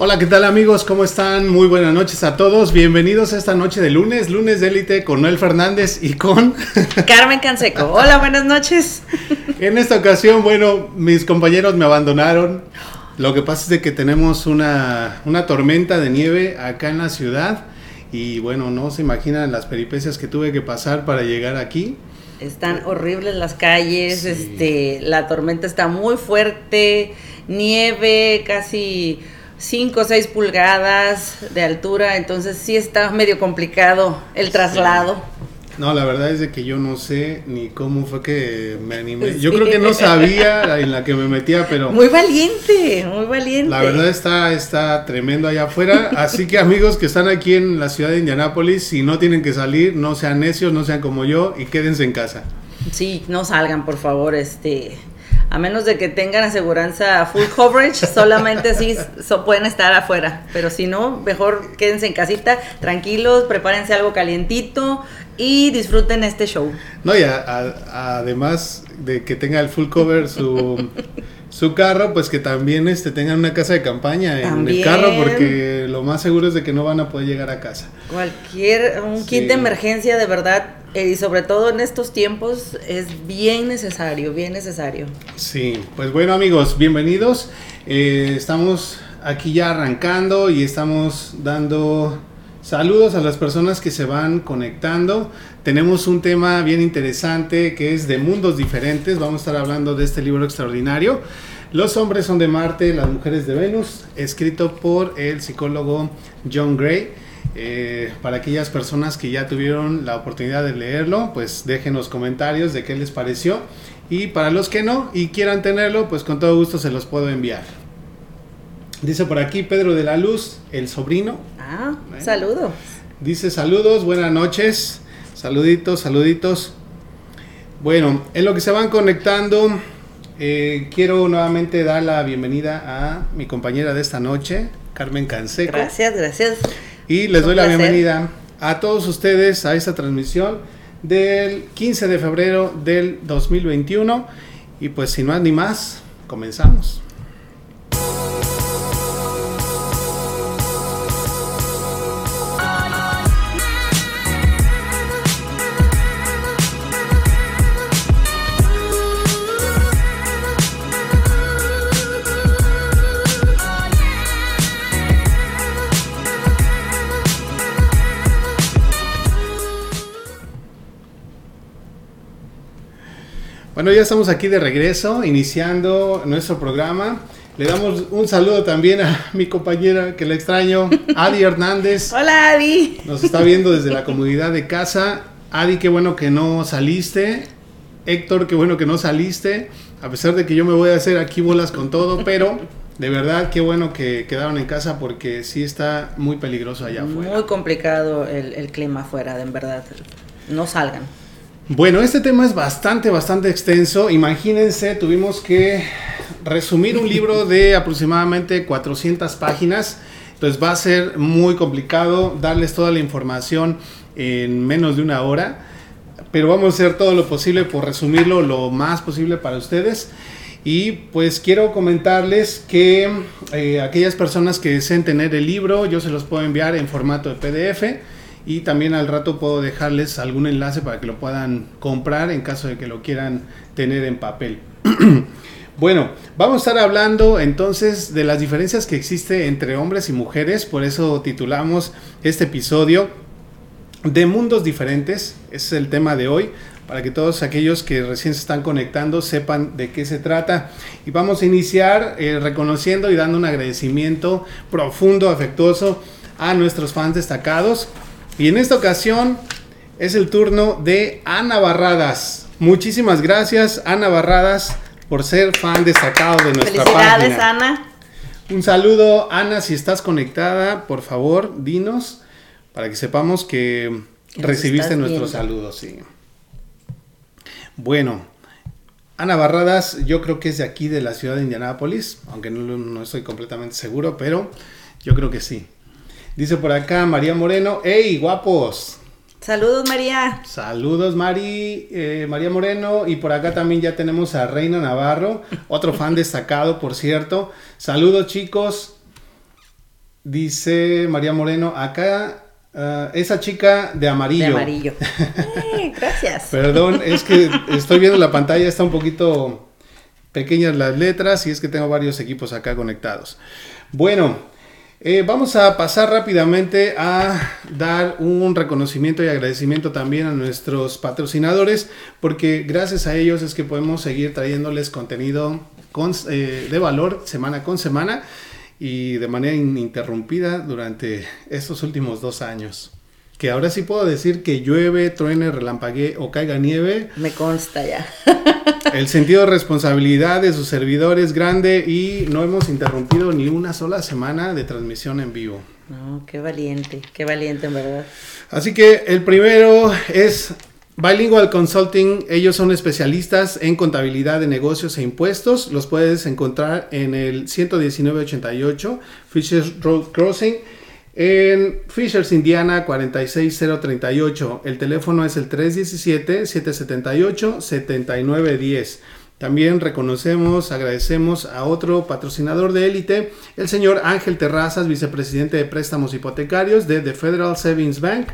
Hola, ¿qué tal amigos? ¿Cómo están? Muy buenas noches a todos. Bienvenidos a esta noche de lunes, lunes de élite con Noel Fernández y con Carmen Canseco. Hola, buenas noches. en esta ocasión, bueno, mis compañeros me abandonaron. Lo que pasa es de que tenemos una, una tormenta de nieve acá en la ciudad y bueno, no se imaginan las peripecias que tuve que pasar para llegar aquí. Están horribles las calles, sí. este, la tormenta está muy fuerte, nieve casi 5 o 6 pulgadas de altura, entonces sí está medio complicado el traslado. Sí. No, la verdad es de que yo no sé ni cómo fue que me animé. Sí. Yo creo que no sabía en la que me metía, pero... Muy valiente, muy valiente. La verdad está, está tremendo allá afuera. Así que amigos que están aquí en la ciudad de Indianápolis, si no tienen que salir, no sean necios, no sean como yo y quédense en casa. Sí, no salgan, por favor, este a menos de que tengan aseguranza full coverage, solamente así so pueden estar afuera. Pero si no, mejor quédense en casita, tranquilos, prepárense algo calientito y disfruten este show. No, y a, a, además de que tenga el full cover su, su carro, pues que también este, tengan una casa de campaña ¿También? en el carro, porque lo más seguro es de que no van a poder llegar a casa. Cualquier, un kit de emergencia de verdad eh, y sobre todo en estos tiempos es bien necesario, bien necesario. Sí, pues bueno amigos, bienvenidos. Eh, estamos aquí ya arrancando y estamos dando saludos a las personas que se van conectando. Tenemos un tema bien interesante que es de mundos diferentes. Vamos a estar hablando de este libro extraordinario. Los hombres son de Marte, las mujeres de Venus, escrito por el psicólogo John Gray. Eh, para aquellas personas que ya tuvieron la oportunidad de leerlo, pues dejen los comentarios de qué les pareció. Y para los que no y quieran tenerlo, pues con todo gusto se los puedo enviar. Dice por aquí Pedro de la Luz, el sobrino. Ah, bueno. saludos. Dice saludos, buenas noches. Saluditos, saluditos. Bueno, en lo que se van conectando, eh, quiero nuevamente dar la bienvenida a mi compañera de esta noche, Carmen Canseco. Gracias, gracias. Y les doy la bienvenida a todos ustedes a esta transmisión del 15 de febrero del 2021. Y pues sin más ni más, comenzamos. Bueno, ya estamos aquí de regreso, iniciando nuestro programa. Le damos un saludo también a mi compañera que la extraño, Adi Hernández. Hola, Adi. Nos está viendo desde la comodidad de casa. Adi, qué bueno que no saliste. Héctor, qué bueno que no saliste. A pesar de que yo me voy a hacer aquí bolas con todo, pero de verdad qué bueno que quedaron en casa porque sí está muy peligroso allá afuera. Muy complicado el, el clima afuera, en verdad. No salgan. Bueno, este tema es bastante, bastante extenso. Imagínense, tuvimos que resumir un libro de aproximadamente 400 páginas. Entonces va a ser muy complicado darles toda la información en menos de una hora. Pero vamos a hacer todo lo posible por resumirlo lo más posible para ustedes. Y pues quiero comentarles que eh, aquellas personas que deseen tener el libro, yo se los puedo enviar en formato de PDF y también al rato puedo dejarles algún enlace para que lo puedan comprar en caso de que lo quieran tener en papel. bueno, vamos a estar hablando entonces de las diferencias que existe entre hombres y mujeres, por eso titulamos este episodio de mundos diferentes, ese es el tema de hoy, para que todos aquellos que recién se están conectando sepan de qué se trata. Y vamos a iniciar eh, reconociendo y dando un agradecimiento profundo, afectuoso a nuestros fans destacados. Y en esta ocasión es el turno de Ana Barradas. Muchísimas gracias, Ana Barradas, por ser fan destacado de nuestra Felicidades, página. Ana. Un saludo, Ana, si estás conectada, por favor, dinos para que sepamos que recibiste nuestros saludos. Sí. Bueno, Ana Barradas, yo creo que es de aquí, de la ciudad de Indianápolis, aunque no, no estoy completamente seguro, pero yo creo que sí. Dice por acá María Moreno, ¡Hey, guapos! Saludos, María. Saludos Mari, eh, María Moreno y por acá también ya tenemos a Reina Navarro, otro fan destacado por cierto. Saludos chicos. Dice María Moreno, acá ah, esa chica de amarillo. De amarillo. Eh, gracias. Perdón, es que estoy viendo la pantalla, está un poquito pequeñas las letras y es que tengo varios equipos acá conectados. Bueno, eh, vamos a pasar rápidamente a dar un reconocimiento y agradecimiento también a nuestros patrocinadores, porque gracias a ellos es que podemos seguir trayéndoles contenido eh, de valor semana con semana y de manera ininterrumpida durante estos últimos dos años. Que ahora sí puedo decir que llueve, truene, relampaguee o caiga nieve. Me consta ya. El sentido de responsabilidad de sus servidores es grande y no hemos interrumpido ni una sola semana de transmisión en vivo. No, qué valiente, qué valiente en verdad. Así que el primero es Bilingual Consulting, ellos son especialistas en contabilidad de negocios e impuestos. Los puedes encontrar en el 11988 Fisher Road Crossing en Fishers, Indiana 46038. El teléfono es el 317-778-7910. También reconocemos, agradecemos a otro patrocinador de élite, el señor Ángel Terrazas, vicepresidente de préstamos hipotecarios de The Federal Savings Bank.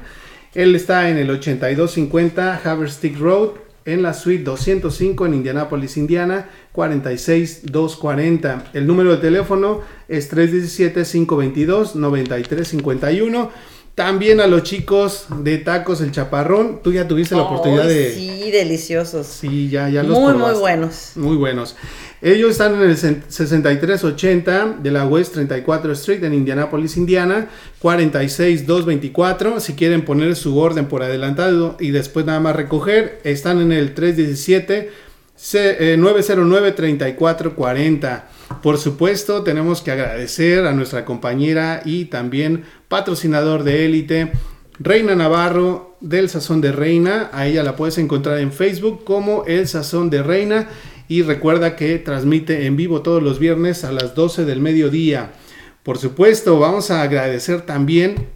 Él está en el 8250 Haverstick Road, en la suite 205 en Indianapolis, Indiana, 46240. El número de teléfono es 317-522-9351. También a los chicos de Tacos El Chaparrón, tú ya tuviste la oportunidad de... Sí, deliciosos. Sí, ya, ya los Muy, muy buenos. Muy buenos. Ellos están en el 6380 de la West 34 Street en Indianapolis, Indiana, 46224. Si quieren poner su orden por adelantado y después nada más recoger, están en el 317 909 3440. Por supuesto, tenemos que agradecer a nuestra compañera y también patrocinador de élite, Reina Navarro del Sazón de Reina. A ella la puedes encontrar en Facebook como El Sazón de Reina. Y recuerda que transmite en vivo todos los viernes a las 12 del mediodía. Por supuesto, vamos a agradecer también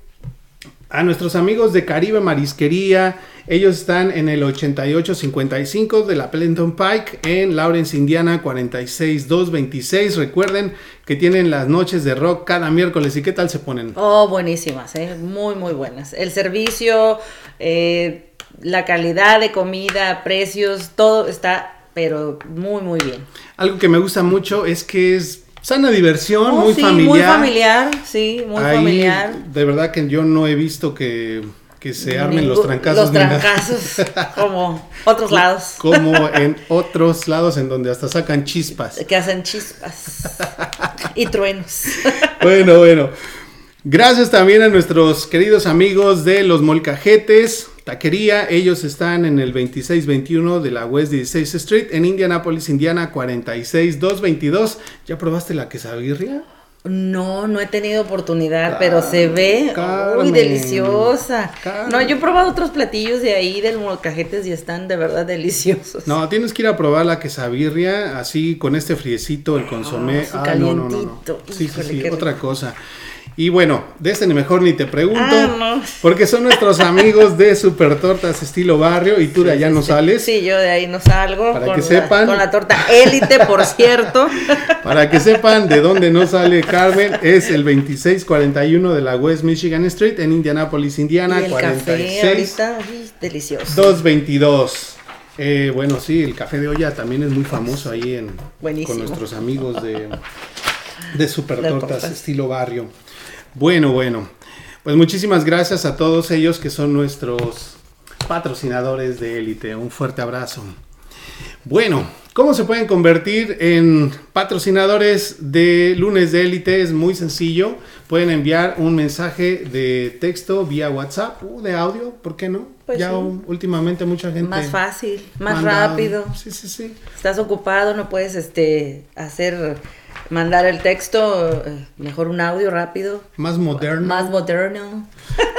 a nuestros amigos de Caribe Marisquería. Ellos están en el 8855 de la Plenton Pike en Lawrence, Indiana 46226. Recuerden que tienen las noches de rock cada miércoles. ¿Y qué tal se ponen? Oh, buenísimas, ¿eh? muy, muy buenas. El servicio, eh, la calidad de comida, precios, todo está pero muy, muy bien. Algo que me gusta mucho es que es sana diversión, oh, muy sí, familiar. Muy familiar, sí, muy familiar. De verdad que yo no he visto que, se armen los trancazos. Los trancazos, como otros lados. Como en otros lados en donde hasta sacan chispas. Que hacen chispas y truenos. Bueno, bueno. Gracias también a nuestros queridos amigos de los Molcajetes Taquería. Ellos están en el 2621 de la West 16 Street en Indianapolis, Indiana 46222. ¿Ya probaste la quesabirria? No, no he tenido oportunidad, pero se ve muy deliciosa. No, yo he probado otros platillos de ahí del Molcajetes y están de verdad deliciosos. No, tienes que ir a probar la quesabirria así con este friecito, el consomé. Ah, ah no, no, no, Sí, sí, sí, otra cosa. Y bueno, de este ni mejor ni te pregunto, ah, porque son nuestros amigos de Super Tortas estilo barrio y tú de allá no sales. Sí, yo de ahí no salgo. Para que sepan. Con la torta élite, por cierto. Para que sepan de dónde no sale Carmen, es el 2641 de la West Michigan Street en Indianapolis, Indiana. Y el 46, café ahorita, delicioso. 222. Eh, bueno, sí, el café de olla también es muy famoso ahí en, con nuestros amigos de, de Super Tortas estilo barrio. Bueno, bueno. Pues muchísimas gracias a todos ellos que son nuestros patrocinadores de élite. Un fuerte abrazo. Bueno, ¿cómo se pueden convertir en patrocinadores de lunes de élite? Es muy sencillo. Pueden enviar un mensaje de texto vía WhatsApp o de audio, ¿por qué no? Pues ya últimamente mucha gente. Más fácil, más rápido. Sí, sí, sí. Estás ocupado, no puedes este, hacer mandar el texto, eh, mejor un audio rápido. Más moderno. Más moderno.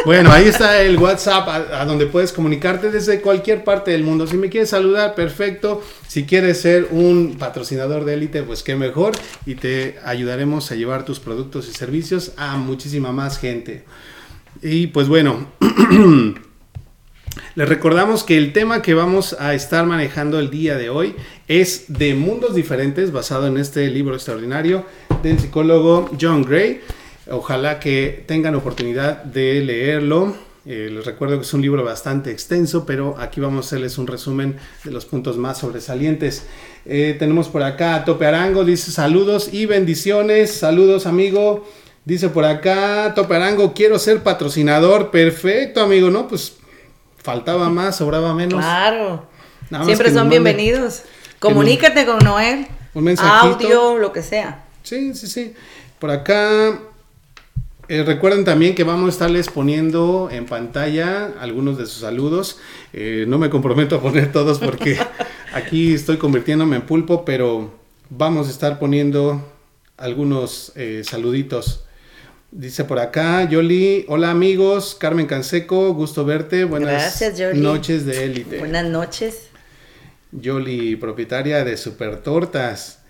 Bueno, ahí está el WhatsApp a, donde puedes comunicarte desde cualquier parte del mundo. Si me quieres saludar, perfecto. Si quieres ser un patrocinador de élite, pues qué mejor. Y te ayudaremos a llevar tus productos y servicios a muchísima más gente. Y pues bueno. Les recordamos que el tema que vamos a estar manejando el día de hoy es de mundos diferentes, basado en este libro extraordinario del psicólogo John Gray. Ojalá que tengan oportunidad de leerlo. Eh, les recuerdo que es un libro bastante extenso, pero aquí vamos a hacerles un resumen de los puntos más sobresalientes. Eh, tenemos por acá a Tope Arango, dice saludos y bendiciones. Saludos, amigo. Dice por acá, Tope Arango, quiero ser patrocinador. Perfecto, amigo, ¿no? Pues faltaba más, sobraba menos. Claro. Siempre son bienvenidos. Comunícate con Noel. Un mensajito. Audio, lo que sea. Sí, sí, sí. Por acá eh, recuerden también que vamos a estarles poniendo en pantalla algunos de sus saludos. Eh, no me comprometo a poner todos porque aquí estoy convirtiéndome en pulpo, pero vamos a estar poniendo algunos eh, saluditos. Dice por acá, Yoli, hola amigos, Carmen Canseco, gusto verte, buenas noches de élite. Buenas noches. Yoli, propietaria de Super Tortas.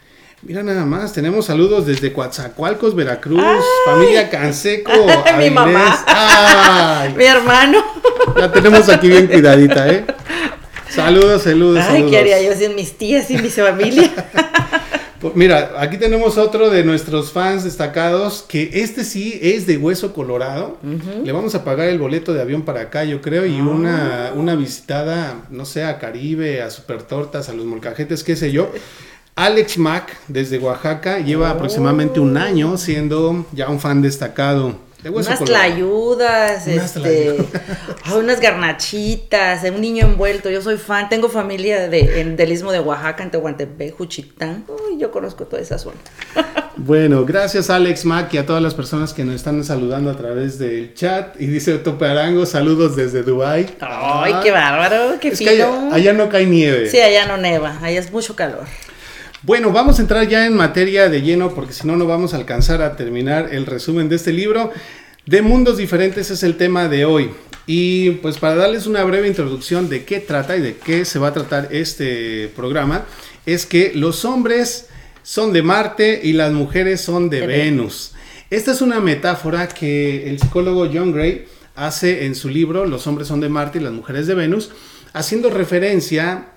Mira nada más, tenemos saludos desde Coatzacoalcos, Veracruz, familia Canseco, mi mamá, mi hermano. La tenemos aquí bien cuidadita, ¿eh? Saludos, saludos, Ay, ¿qué haría yo sin mis tías y mi familia? Pues mira, aquí tenemos otro de nuestros fans destacados, que este sí es de hueso colorado. Le vamos a pagar el boleto de avión para acá, yo creo, y ah. una, una visitada, no sé, a Caribe, a Super Tortas, a los molcajetes, qué sé yo. Alex Mack, desde Oaxaca, lleva aproximadamente un año siendo ya un fan destacado. De unas tlayudas, este, unas garnachitas, un niño envuelto. Yo soy fan, tengo familia de, en, del istmo de Oaxaca, en Tehuantepec, Juchitán. Uy, yo conozco toda esa zona. bueno, gracias Alex Mack y a todas las personas que nos están saludando a través del chat. Y dice Tope Arango, saludos desde Dubai. Ay, qué bárbaro, qué es allá no cae nieve. Sí, allá no neva, allá es mucho calor. Bueno, vamos a entrar ya en materia de lleno porque si no, no vamos a alcanzar a terminar el resumen de este libro. De mundos diferentes es el tema de hoy. Y pues para darles una breve introducción de qué trata y de qué se va a tratar este programa, es que los hombres son de Marte y las mujeres son de, Venus. Esta es una metáfora que el psicólogo John Gray hace en su libro Los hombres son de Marte y las mujeres de Venus, haciendo referencia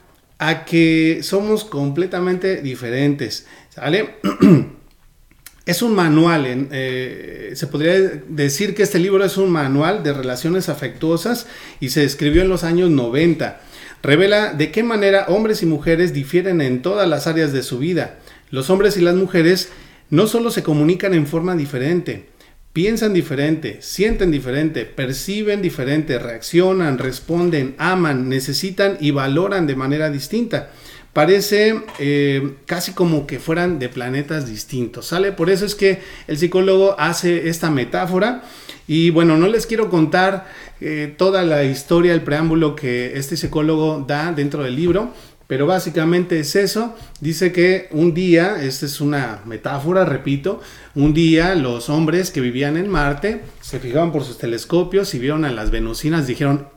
a que somos completamente diferentes, ¿sale? es un manual, eh, se podría decir que este libro es un manual de relaciones afectuosas y se escribió en los años 90. Revela de qué manera hombres y mujeres difieren en todas las áreas de su vida. Los hombres y las mujeres no solo se comunican en forma diferente, Piensan diferente, sienten diferente, perciben diferente, reaccionan, responden, aman, necesitan y valoran de manera distinta. Parece eh, casi como que fueran de planetas distintos, ¿sale? Por eso es que el psicólogo hace esta metáfora y bueno, no les quiero contar eh, toda la historia, el preámbulo que este psicólogo da dentro del libro, pero básicamente es eso. Dice que un día, esta es una metáfora, repito, un día los hombres que vivían en Marte se fijaban por sus telescopios y vieron a las venusinas, dijeron,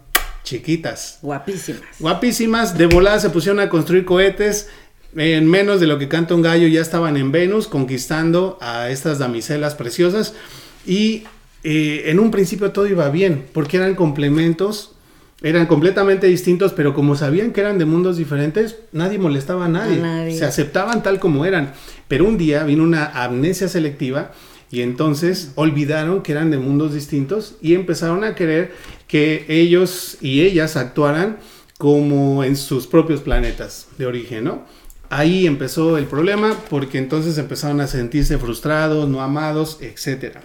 chiquitas. Guapísimas. Guapísimas, de volada se pusieron a construir cohetes. En menos de lo que canta un gallo ya estaban en Venus conquistando a estas damiselas preciosas y eh, en un principio todo iba bien porque eran complementos eran completamente distintos, pero como sabían que eran de mundos diferentes, nadie molestaba a nadie. Se aceptaban tal como eran. Pero un día vino una amnesia selectiva y entonces olvidaron que eran de mundos distintos y empezaron a querer que ellos y ellas actuaran como en sus propios planetas de origen, ¿no? Ahí empezó el problema porque entonces empezaron a sentirse frustrados, no amados, etcétera.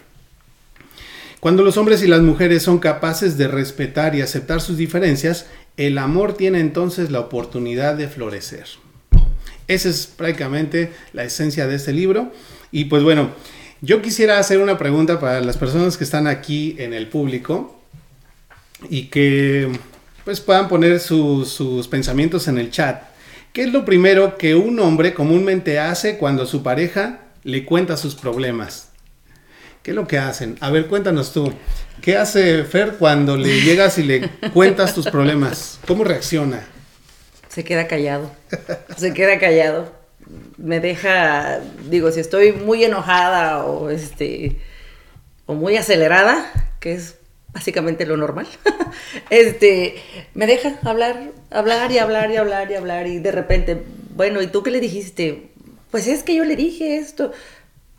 Cuando los hombres y las mujeres son capaces de respetar y aceptar sus diferencias, el amor tiene entonces la oportunidad de florecer. Esa es prácticamente la esencia de este libro. Y pues bueno, yo quisiera hacer una pregunta para las personas que están aquí en el público y que pues puedan poner sus pensamientos en el chat. ¿Qué es lo primero que un hombre comúnmente hace cuando su pareja le cuenta sus problemas? ¿Qué es lo que hacen? A ver, cuéntanos tú. ¿Qué hace Fer cuando le llegas y le cuentas tus problemas? ¿Cómo reacciona? Se queda callado. Se queda callado. Me deja, digo, si estoy muy enojada o este o muy acelerada, que es básicamente lo normal. este, me deja hablar, hablar y hablar y hablar y hablar y de repente, bueno, ¿y tú qué le dijiste? Pues es que yo le dije esto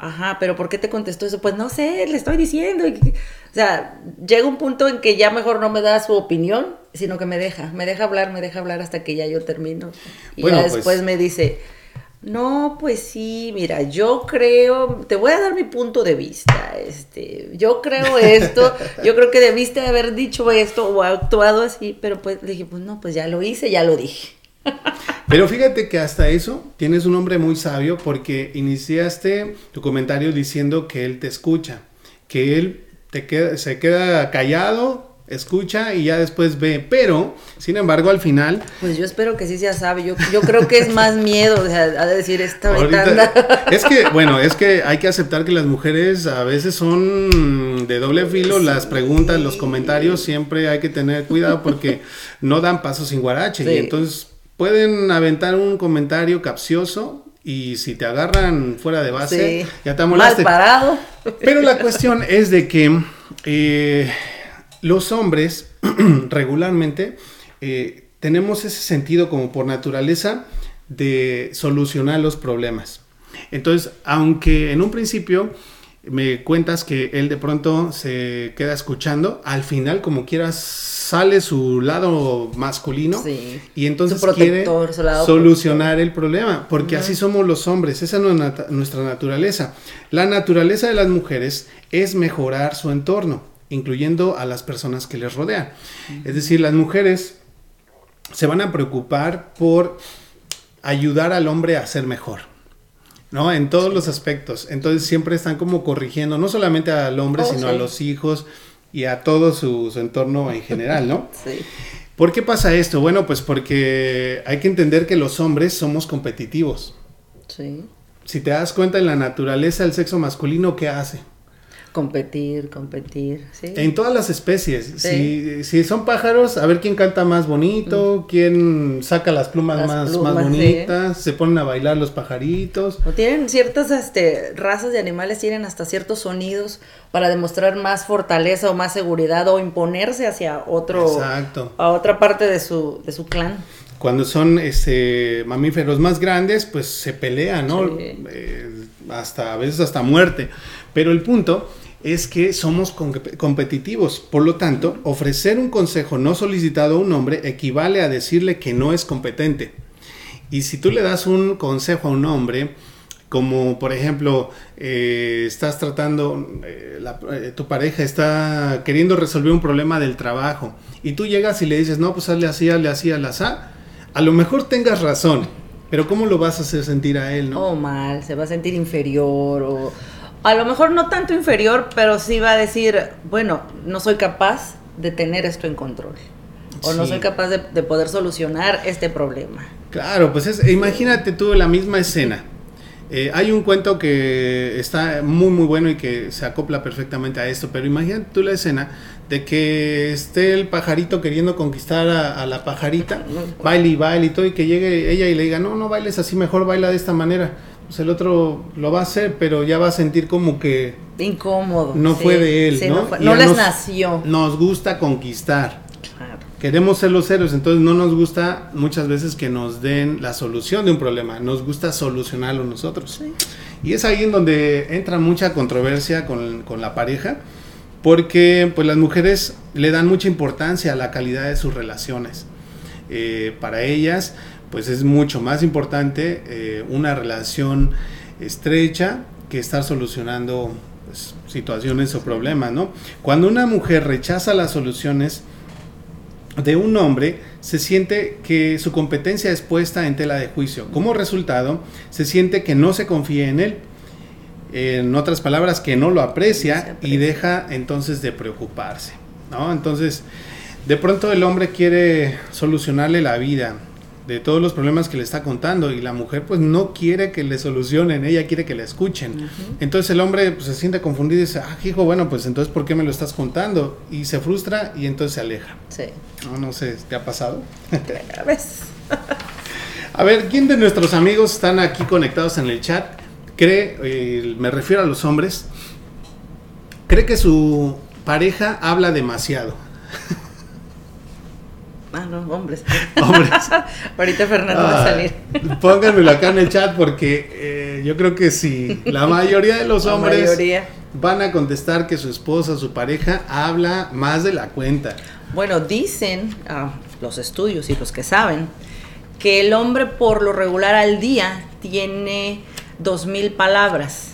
Ajá, pero ¿por qué te contestó eso? Pues no sé, le estoy diciendo. O sea, llega un punto en que ya mejor no me da su opinión, sino que me deja, me deja hablar, me deja hablar hasta que ya yo termino. Y ya pues después me dice, no, pues sí, mira, yo creo, te voy a dar mi punto de vista, este, yo creo esto, yo creo que debiste haber dicho esto o actuado así, pero pues dije, pues no, pues ya lo hice, ya lo dije. Pero fíjate que hasta eso tienes un hombre muy sabio porque iniciaste tu comentario diciendo que él te escucha, que él te queda, se queda callado, escucha y ya después ve. Pero, sin embargo, al final. Pues yo espero que sí sea sabe. Yo, yo creo que es más miedo o sea, a decir esta ahorita, Es que, bueno, es que hay que aceptar que las mujeres a veces son de doble filo. Las preguntas, los comentarios, siempre hay que tener cuidado porque no dan paso sin guarache. Y entonces pueden aventar un comentario capcioso y si te agarran fuera de base, ya te amolaste. Mal parado. Pero la cuestión es de que eh, los hombres regularmente eh, tenemos ese sentido como por naturaleza de solucionar los problemas. Entonces, aunque en un principio me cuentas que él de pronto se queda escuchando, al final como quieras sale su lado masculino y entonces quiere solucionar el problema, porque así somos los hombres, esa es nuestra naturaleza. La naturaleza de las mujeres es mejorar su entorno, incluyendo a las personas que les rodean. Es decir, las mujeres se van a preocupar por ayudar al hombre a ser mejor. ¿no? En todos los aspectos. Entonces siempre están como corrigiendo, no solamente al hombre, oh, sino a los hijos y a todo su, entorno en general, ¿no? sí. ¿Por qué pasa esto? Bueno, pues porque hay que entender que los hombres somos competitivos. Sí. Si te das cuenta en la naturaleza del sexo masculino, ¿qué hace? Competir, competir, sí. En todas las especies. Si, son pájaros, a ver quién canta más bonito, mm. quién saca las plumas, más, más, bonitas, se ponen a bailar los pajaritos. O tienen ciertas este, razas de animales, tienen hasta ciertos sonidos para demostrar más fortaleza o más seguridad o imponerse hacia otro, Exacto. a otra parte de su, de su clan cuando son este, mamíferos más grandes, pues se pelean, ¿no? Eh, hasta a veces hasta muerte. Pero el punto es que somos competitivos. Por lo tanto, ofrecer un consejo no solicitado a un hombre equivale a decirle que no es competente. Y si tú le das un consejo a un hombre, como por ejemplo, eh, estás tratando, eh, eh, tu pareja está queriendo resolver un problema del trabajo y tú llegas y le dices, no, pues hazle así, hazle así, hazle así, a lo mejor tengas razón, pero ¿cómo lo vas a hacer sentir a él, no? O mal, se va a sentir inferior o a lo mejor no tanto inferior, pero sí va a decir, bueno, no soy capaz de tener esto en control. O no soy capaz de, poder solucionar este problema. Claro, pues es, imagínate tú la misma escena. Eh, hay un cuento que está muy muy bueno y que se acopla perfectamente a esto, pero imagínate tú la escena de que esté el pajarito queriendo conquistar a, la pajarita, baile y baile y todo, y que llegue ella y le diga, no, no bailes así, mejor baila de esta manera pues el otro lo va a hacer, pero ya va a sentir como que... Incómodo. No fue de él, ¿no? No, les nació. Nos gusta conquistar. Claro. Queremos ser los héroes, entonces no nos gusta muchas veces que nos den la solución de un problema, nos gusta solucionarlo nosotros. Y es ahí en donde entra mucha controversia con, con la pareja, porque pues las mujeres le dan mucha importancia a la calidad de sus relaciones. Eh, para ellas, pues es mucho más importante eh, una relación estrecha que estar solucionando pues, situaciones o problemas, ¿no? Cuando una mujer rechaza las soluciones de un hombre, se siente que su competencia es puesta en tela de juicio. Como resultado, se siente que no se confía en él. En otras palabras, que no lo aprecia y deja entonces de preocuparse, ¿no? Entonces, de pronto el hombre quiere solucionarle la vida, de todos los problemas que le está contando y la mujer pues no quiere que le solucionen, ella quiere que le escuchen. Entonces el hombre pues, se siente confundido y dice, ah, hijo, bueno, pues entonces ¿por qué me lo estás contando? Y se frustra y entonces se aleja. Sí. No, no sé, ¿te ha pasado? A ver, ¿quién de nuestros amigos están aquí conectados en el chat? Cree, eh, me refiero a los hombres, cree que su pareja habla demasiado. Ah, no, hombres. Hombres. Ahorita Fernando va a Ah, salir. Pónganmelo acá en el chat porque eh, yo creo que sí. La mayoría de los hombres mayoría. van a contestar que su esposa, su pareja, habla más de la cuenta. Bueno, dicen ah, los estudios y los que saben que el hombre por lo regular al día tiene dos mil palabras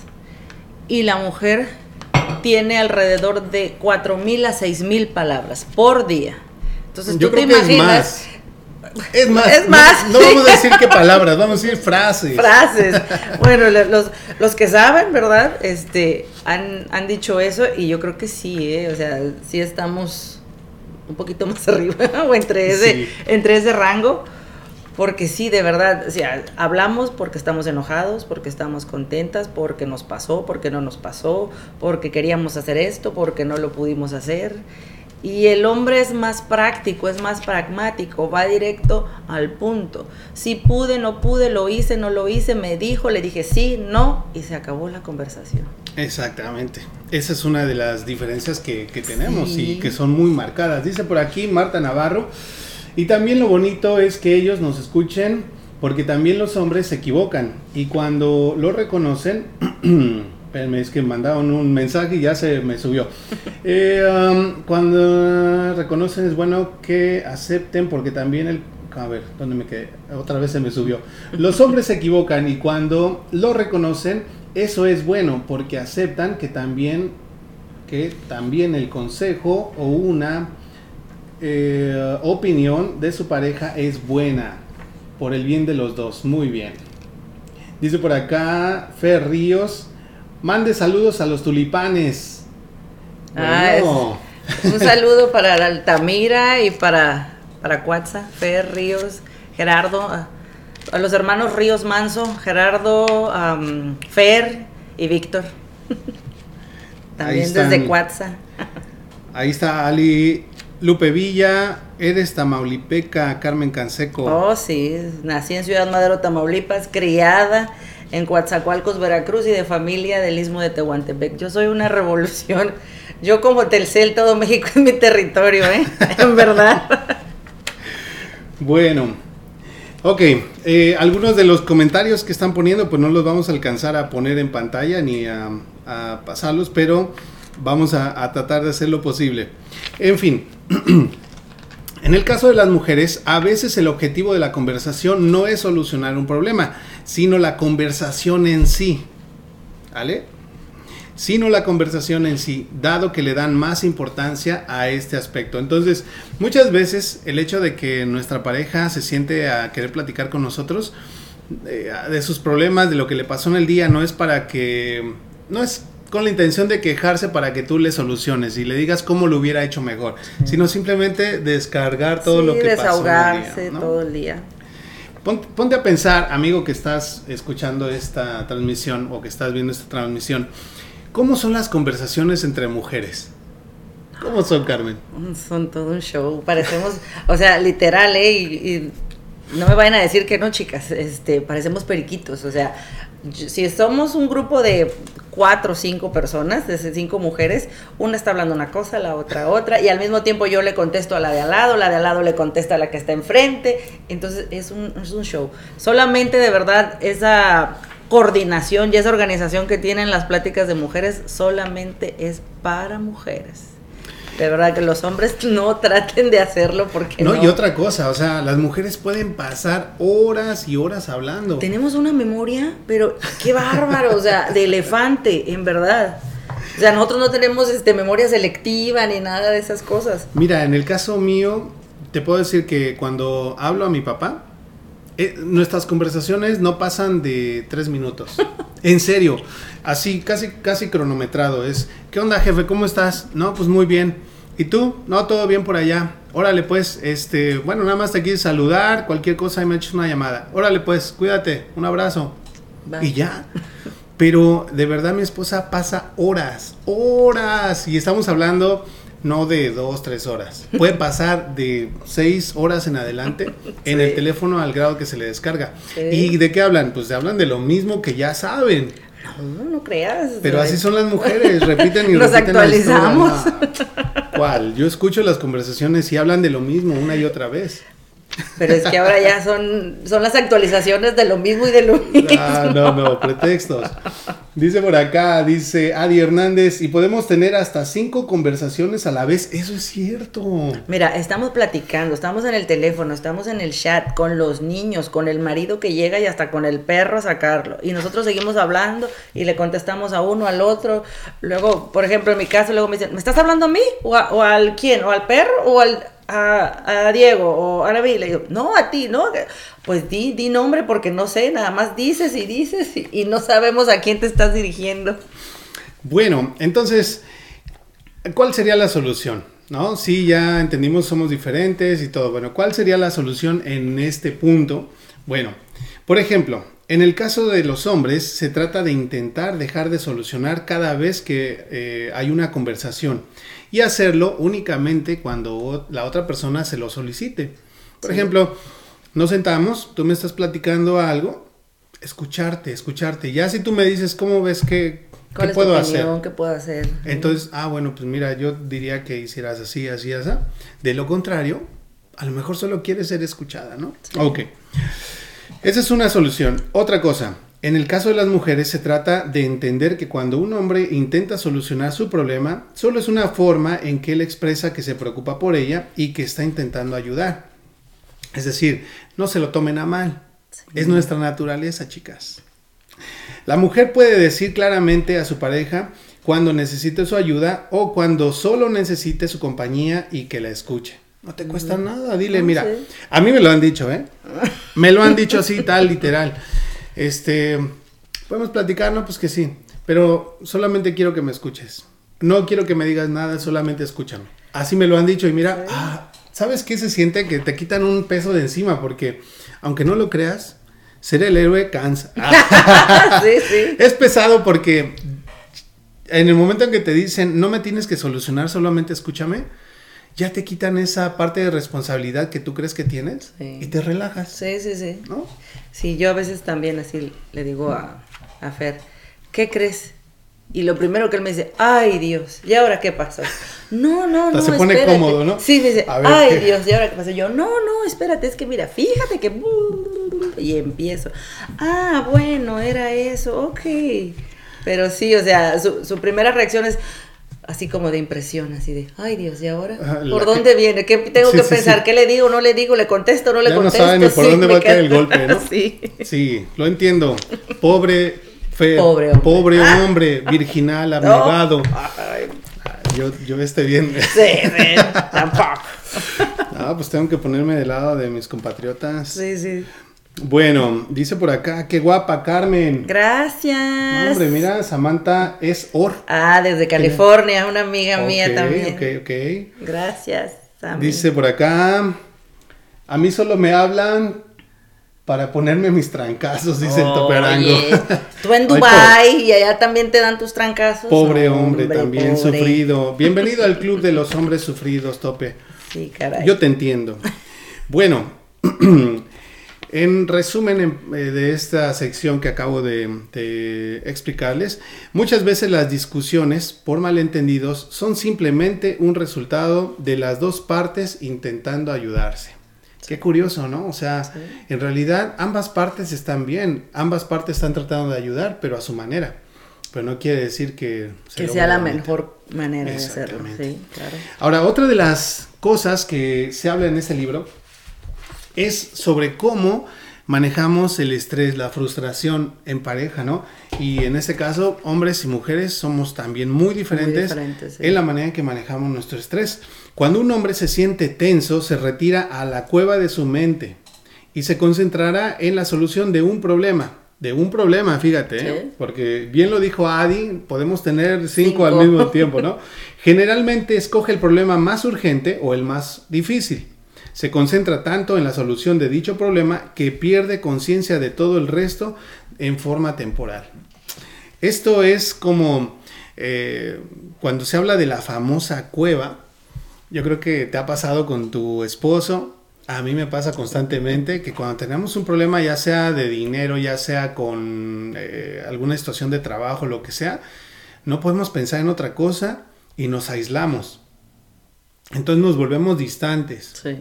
y la mujer tiene alrededor de cuatro mil a seis mil palabras por día. Entonces Yo tú te creo que es imaginas más. Es más. Es no- más, No, sí. vamos a decir qué palabras, vamos a decir frases. frases. Bueno, lo- los, los que saben, ¿verdad? Este, han, han dicho eso y yo creo que sí, ¿eh? O sea, sí estamos un poquito más arriba o entre ese, Sí. entre ese rango. Porque sí, de verdad, o sea, hablamos porque estamos enojados, porque estamos contentas, porque nos pasó, porque no nos pasó, porque queríamos hacer esto, porque no lo pudimos hacer. Y el hombre es más práctico, es más pragmático, va directo al punto. Si pude, no pude, lo hice, no lo hice, me dijo, le dije sí, no, y se acabó la conversación. Exactamente. Esa es una de las diferencias que, que tenemos Sí. y que son muy marcadas. Dice por aquí Marta Navarro. Y también lo bonito es que ellos nos escuchen porque también los hombres se equivocan. Y cuando lo reconocen, espérenme, es que mandaron un mensaje y ya se me subió. Eh, cuando reconocen es bueno que acepten porque también el... A ver, ¿dónde me quedé? Otra vez se me subió. Los hombres se equivocan y cuando lo reconocen, eso es bueno porque aceptan que también, que también el consejo o una eh, opinión de su pareja es buena por el bien de los dos. Muy bien. Dice por acá Fer Ríos, mande saludos a los tulipanes. Ah, Bueno, Un saludo para Altamira y para, para Cuatza, Fer, Ríos, Gerardo, a, a los hermanos Ríos Manso, Gerardo, Fer y Víctor. También están. desde Cuatza. ahí está Ali Lupe Villa, eres Tamaulipeca, Carmen Canseco. Oh, sí, nací en Ciudad Madero, Tamaulipas, criada en Coatzacoalcos, Veracruz y de familia del Istmo de Tehuantepec. Yo soy una revolución. Yo como Telcel, todo México es mi territorio, ¿eh? En verdad. Bueno, ok, eh, algunos de los comentarios que están poniendo, pues no los vamos a alcanzar a poner en pantalla ni a, a pasarlos, pero vamos a, a tratar de hacer lo posible. En fin, en el caso de las mujeres, a veces el objetivo de la conversación no es solucionar un problema, sino la conversación en sí. ¿Vale? sino la conversación en sí, dado que le dan más importancia a este aspecto. Entonces, muchas veces el hecho de que nuestra pareja se siente a querer platicar con nosotros eh, de sus problemas, de lo que le pasó en el día, no es para que, no es con la intención de quejarse para que tú le soluciones y le digas cómo lo hubiera hecho mejor, sino simplemente descargar todo sí, lo que pasó. el desahogarse día, ¿no? todo el día. Ponte, a pensar, amigo que estás escuchando esta transmisión o que estás viendo esta transmisión, ¿cómo son las conversaciones entre mujeres? ¿Cómo son, Carmen? Son todo un show. Parecemos, o sea, literal, ¿eh? Y, y no me vayan a decir que no, chicas. Este, parecemos periquitos. O sea, si somos un grupo de cuatro o cinco personas, de cinco mujeres, una está hablando una cosa, la otra otra, y al mismo tiempo yo le contesto a la de al lado, la de al lado le contesta a la que está enfrente. Entonces es un, es un show. Solamente de verdad esa coordinación y esa organización que tienen las pláticas de mujeres solamente es para mujeres. De verdad que los hombres no traten de hacerlo porque no. No, y otra cosa, o sea, las mujeres pueden pasar horas y horas hablando. Tenemos una memoria, pero qué bárbaro, o sea, de elefante, en verdad. O sea, nosotros no tenemos este memoria selectiva ni nada de esas cosas. Mira, en el caso mío, te puedo decir que cuando hablo a mi papá, eh, nuestras conversaciones no pasan de tres minutos. En serio, así, casi, casi cronometrado. Es, ¿qué onda, jefe? ¿Cómo estás? No, pues muy bien. ¿Y tú? No, todo bien por allá. Órale, pues, este, bueno, nada más te quieres saludar, cualquier cosa, me echas una llamada. Órale, pues, cuídate, un abrazo. Bye. Y ya. Pero de verdad mi esposa pasa horas, horas. Y estamos hablando no de dos, tres horas. Puede pasar de seis horas en adelante en Sí. el teléfono al grado que se le descarga. Sí. ¿Y de qué hablan? Pues hablan de lo mismo que ya saben. No, no creas. Pero así son las mujeres, repiten y Nos repiten historia. actualizamos. ¿Cuál? Yo escucho las conversaciones y hablan de lo mismo una y otra vez. Pero es que ahora ya son, son las actualizaciones de lo mismo y de lo mismo. Ah, no, no, pretextos. Dice por acá, dice Adi Hernández, y podemos tener hasta cinco conversaciones a la vez. Eso es cierto. Mira, estamos platicando, estamos en el teléfono, estamos en el chat con los niños, con el marido que llega y hasta con el perro a sacarlo. Y nosotros seguimos hablando y le contestamos a uno, al otro. Luego, por ejemplo, en mi caso, luego me dicen, ¿me estás hablando a mí? ¿O, o al quién? ¿O al perro? ¿O al a, Diego o a Nabil, le digo, no, a ti, ¿no? Pues di, di nombre porque no sé, nada más dices y dices y, no sabemos a quién te estás dirigiendo. Bueno, entonces, ¿cuál sería la solución? ¿No? Sí, ya entendimos, somos diferentes y todo. Bueno, ¿cuál sería la solución en este punto? Bueno, por ejemplo, en el caso de los hombres, se trata de intentar dejar de solucionar cada vez que eh, hay una conversación y hacerlo únicamente cuando la otra persona se lo solicite. Por ejemplo, nos sentamos, tú me estás platicando algo, escucharte, escucharte. Ya si tú me dices, ¿cómo ves que... ¿Qué puedo hacer? ¿Qué puedo hacer? Entonces, ah, bueno, pues mira, yo diría que hicieras así, así, así. De lo contrario, a lo mejor solo quieres ser escuchada, ¿no? Ok. Esa es una solución. Otra cosa, en el caso de las mujeres se trata de entender que cuando un hombre intenta solucionar su problema, solo es una forma en que él expresa que se preocupa por ella y que está intentando ayudar. Es decir, no se lo tomen a mal. Es nuestra naturaleza, chicas. La mujer puede decir claramente a su pareja cuando necesite su ayuda o cuando solo necesite su compañía y que la escuche. No te cuesta nada, dile, mira, a mí me lo han dicho, ¿eh? Me lo han dicho así, tal, literal. Este, podemos platicar, ¿no? Pues que sí, pero solamente quiero que me escuches. No quiero que me digas nada, solamente escúchame. Así me lo han dicho y mira, ah, ¿sabes qué se siente? Que te quitan un peso de encima porque, aunque no lo creas, ser el héroe cansa. sí, sí. Es pesado porque en el momento en que te dicen, no me tienes que solucionar, solamente escúchame, ya te quitan esa parte de responsabilidad que tú crees que tienes y te relajas. Sí, sí, sí. ¿No? Sí, yo a veces también así le digo a, a Fer, ¿qué crees? Y lo primero que él me dice, ay Dios, ¿y ahora qué pasó? No, no, no. Se pone cómodo, ¿no? Sí, me dice, ay Dios, ¿y ahora qué pasó? Yo, no, no, espérate, es que mira, fíjate que. Y empiezo. Ah, bueno, era eso, ok. Pero sí, o sea, su, su primera reacción es, así como de impresión, así de, ay Dios, ¿y ahora? ¿Por dónde viene? ¿Qué tengo que pensar? ¿Qué le digo? ¿No le digo? ¿Le contesto? ¿No le contesto? No saben ni por dónde va a caer el golpe, ¿no? sí. Sí, lo entiendo. Pobre, pobre hombre, pobre ah. hombre virginal, abnegado. Yo, yo esté bien. Sí, sí, tampoco. Ah, pues tengo que ponerme del lado de mis compatriotas. Sí, sí. Bueno, dice por acá, qué guapa Carmen. Gracias. hombre, mira, Samantha es Or. Ah, desde California, una amiga mía también. Ok, ok. Gracias. Dice por acá, a mí solo me hablan para ponerme mis trancazos, dice el toperango. Tú en Dubai y allá también te dan tus trancazos. Pobre hombre, también sufrido. Bienvenido al club de los hombres sufridos, Tope. Sí, caray. Yo te entiendo. Bueno, En resumen eh, de esta sección que acabo de, explicarles, muchas veces las discusiones por malentendidos son simplemente un resultado de las dos partes intentando ayudarse. Qué curioso, ¿no? O sea, en realidad ambas partes están bien, ambas partes están tratando de ayudar, pero a su manera. Pero no quiere decir que... que sea la mejor manera de hacerlo. Sí, claro. Ahora, otra de las cosas que se habla en este libro es sobre cómo manejamos el estrés, la frustración en pareja, ¿no? Y en este caso, hombres y mujeres somos también muy diferentes, en la manera en que manejamos nuestro estrés. Cuando un hombre se siente tenso, se retira a la cueva de su mente y se concentrará en la solución de un problema. De un problema, fíjate, ¿eh? porque bien lo dijo Adi, podemos tener cinco, cinco al mismo tiempo, ¿no? Generalmente escoge el problema más urgente o el más difícil se concentra tanto en la solución de dicho problema que pierde conciencia de todo el resto en forma temporal. Esto es como eh, cuando se habla de la famosa cueva, yo creo que te ha pasado con tu esposo, a mí me pasa constantemente que cuando tenemos un problema, ya sea de dinero, ya sea con eh, alguna situación de trabajo, lo que sea, no podemos pensar en otra cosa y nos aislamos. Entonces nos volvemos distantes. Sí.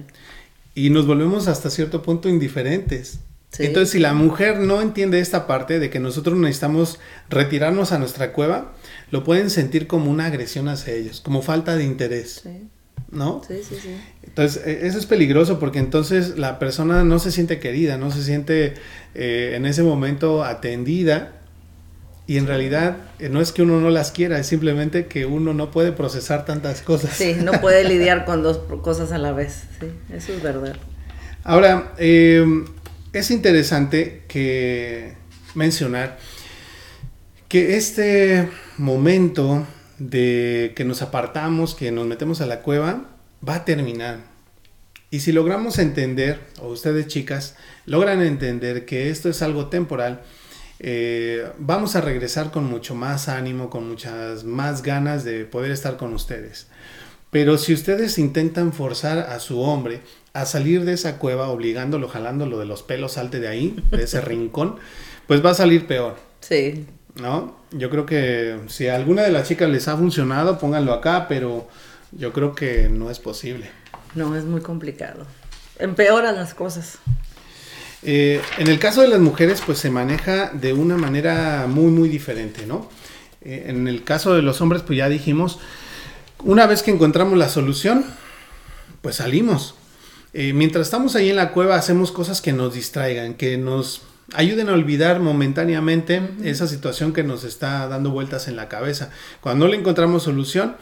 Y nos volvemos hasta cierto punto indiferentes. Sí. Entonces, si la mujer no entiende esta parte de que nosotros necesitamos retirarnos a nuestra cueva, lo pueden sentir como una agresión hacia ellos, como falta de interés, Sí, ¿no? sí, sí. sí. Entonces, e- eso es peligroso porque entonces la persona no se siente querida, no se siente eh, en ese momento atendida. Y en realidad eh, no es que uno no las quiera, es simplemente que uno no puede procesar tantas cosas. Sí, no puede lidiar con dos cosas a la vez. Sí, eso es verdad. Ahora, eh, es interesante que mencionar que este momento de que nos apartamos, que nos metemos a la cueva, va a terminar. Y si logramos entender, o ustedes chicas, logran entender que esto es algo temporal, eh, vamos a regresar con mucho más ánimo, con muchas más ganas de poder estar con ustedes. Pero si ustedes intentan forzar a su hombre a salir de esa cueva, obligándolo, jalándolo de los pelos, salte de ahí, de ese rincón, pues va a salir peor, Sí, ¿no? Yo creo que si a alguna de las chicas les ha funcionado, pónganlo acá, pero yo creo que no es posible. no, es muy complicado. Empeoran las cosas. Eh, en el caso de las mujeres, pues se maneja de una manera muy, muy diferente, ¿no? Eh, en el caso de los hombres, pues ya dijimos, una vez que encontramos la solución, pues salimos. Eh, mientras estamos ahí en la cueva, hacemos cosas que nos distraigan, que nos ayuden a olvidar momentáneamente esa situación que nos está dando vueltas en la cabeza. Cuando no le encontramos solución,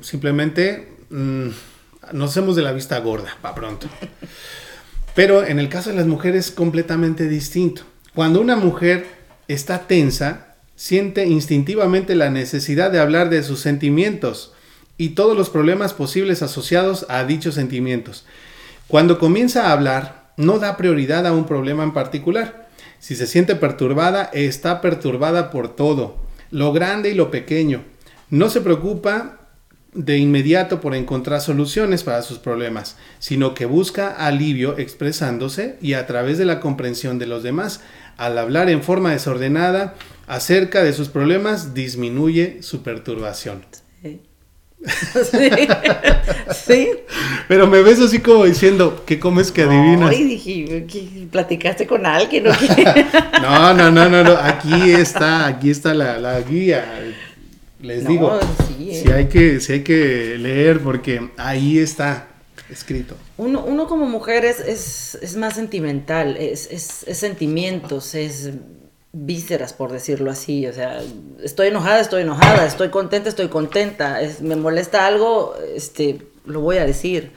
simplemente mm, nos hacemos de la vista gorda, para pronto. Pero en el caso de las mujeres es completamente distinto. Cuando una mujer está tensa, siente instintivamente la necesidad de hablar de sus sentimientos y todos los problemas posibles asociados a dichos sentimientos. Cuando comienza a hablar, no da prioridad a un problema en particular. Si se siente perturbada, está perturbada por todo, lo grande y lo pequeño. No se preocupa de inmediato por encontrar soluciones para sus problemas, sino que busca alivio expresándose y a través de la comprensión de los demás. Al hablar en forma desordenada acerca de sus problemas, disminuye su perturbación. Sí. sí. sí. Pero me ves así como diciendo, ¿qué comes que adivinas? Ay, dije, ¿qué- ¿platicaste con alguien o qué? No, no, no, no, no, aquí está, aquí está la, la guía. Les No, digo, sí, eh. si hay que, si hay que leer porque ahí está escrito. Uno, uno como mujer es, es, es más sentimental, es, es, es sentimientos, es vísceras, por decirlo así. O sea, estoy enojada, estoy enojada, estoy contenta, estoy contenta. Me molesta algo, este, lo voy a decir.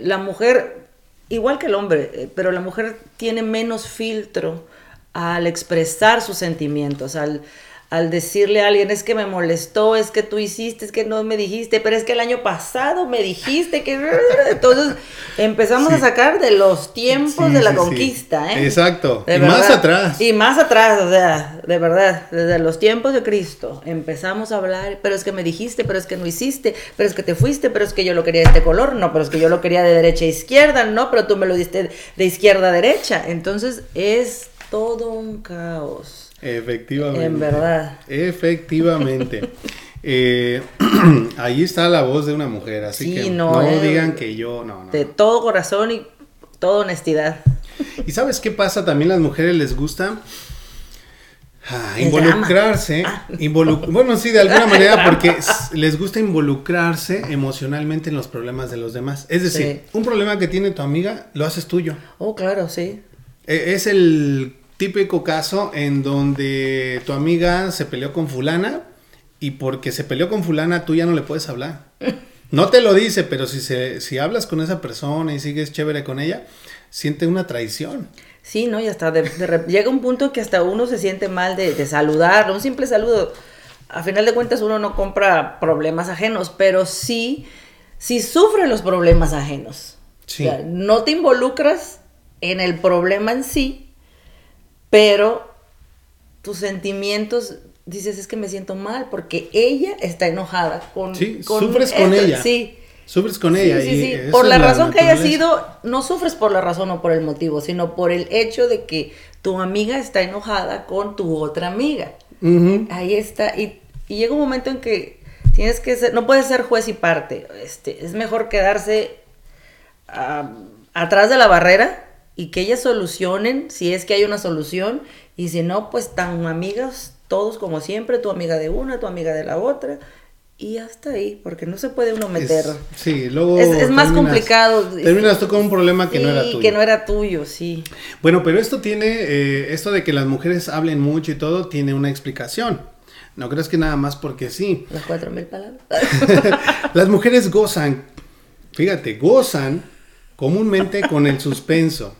La mujer, igual que el hombre, eh, pero la mujer tiene menos filtro al expresar sus sentimientos, al, al decirle a alguien, es que me molestó, es que tú hiciste, es que no me dijiste, pero es que el año pasado me dijiste que... Entonces empezamos a sacar de los tiempos Sí, de la sí, conquista, ¿eh? Exacto. De Y más atrás. Y más atrás, o sea, de verdad, desde los tiempos de Cristo empezamos a hablar, pero es que me dijiste, pero es que no hiciste, pero es que te fuiste, pero es que yo lo quería de este color, no, pero es que yo lo quería de derecha a izquierda, no, pero tú me lo diste de izquierda a derecha. Entonces es todo un caos. Efectivamente. En verdad. Efectivamente. Eh, ahí está la voz de una mujer, así Sí, que no, no, eh, digan que yo, no, no. De todo corazón y toda honestidad. ¿Y sabes qué pasa? También las mujeres les gusta ah, involucrarse. Ah. bueno, sí, de alguna manera, porque les gusta involucrarse emocionalmente en los problemas de los demás. Es decir, Sí. un problema que tiene tu amiga, lo haces tuyo. Oh, claro, sí. E- Es el típico caso en donde tu amiga se peleó con fulana y porque se peleó con fulana tú ya no le puedes hablar. No te lo dice, pero si, se, si hablas con esa persona y sigues chévere con ella, siente una traición. Sí, ¿no? Y hasta de, de rep- llega un punto que hasta uno se siente mal de, de saludarlo, un simple saludo. A final de cuentas uno no compra problemas ajenos, pero sí, sí sufre los problemas ajenos. Sí. O sea, no te involucras en el problema en sí, pero tus sentimientos, dices, es que me siento mal porque ella está enojada con... Sí, sufres con esto". ella. Sí. Sufres con Sí, ella. sí, y sí. esa Por la razón que haya sido, no sufres por la razón o por el motivo, sino por el hecho de que tu amiga está enojada con tu otra amiga. Ahí está. Y, y llega un momento en que Tienes que ser, no puedes ser juez y parte. Este, es mejor quedarse atrás de la barrera y que ellas solucionen si es que hay una solución y si no, pues tan amigas todos como siempre, tu amiga de una, tu amiga de la otra y hasta ahí, porque no se puede uno meter. sí, luego. Es, más complicado. Terminas tú con un problema que no era tuyo. que no era tuyo, sí. Bueno, pero esto tiene, eh, esto de que las mujeres hablen mucho y todo, tiene una explicación. No crees que nada más porque sí. Las cuatro mil palabras. las mujeres gozan, fíjate, gozan comúnmente con el suspenso.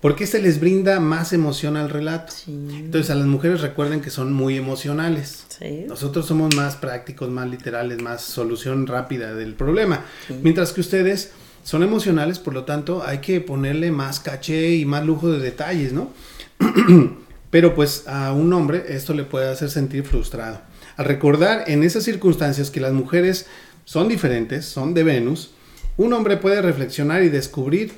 Porque se les brinda más emoción al relato. Entonces a las mujeres recuerden que son muy emocionales. Nosotros somos más prácticos, más literales, más solución rápida del problema. Mientras que ustedes son emocionales, por lo tanto hay que ponerle más caché y más lujo de detalles, ¿no? Pero pues a un hombre esto le puede hacer sentir frustrado. Al recordar en esas circunstancias que las mujeres son diferentes, son de Venus, un hombre puede reflexionar y descubrir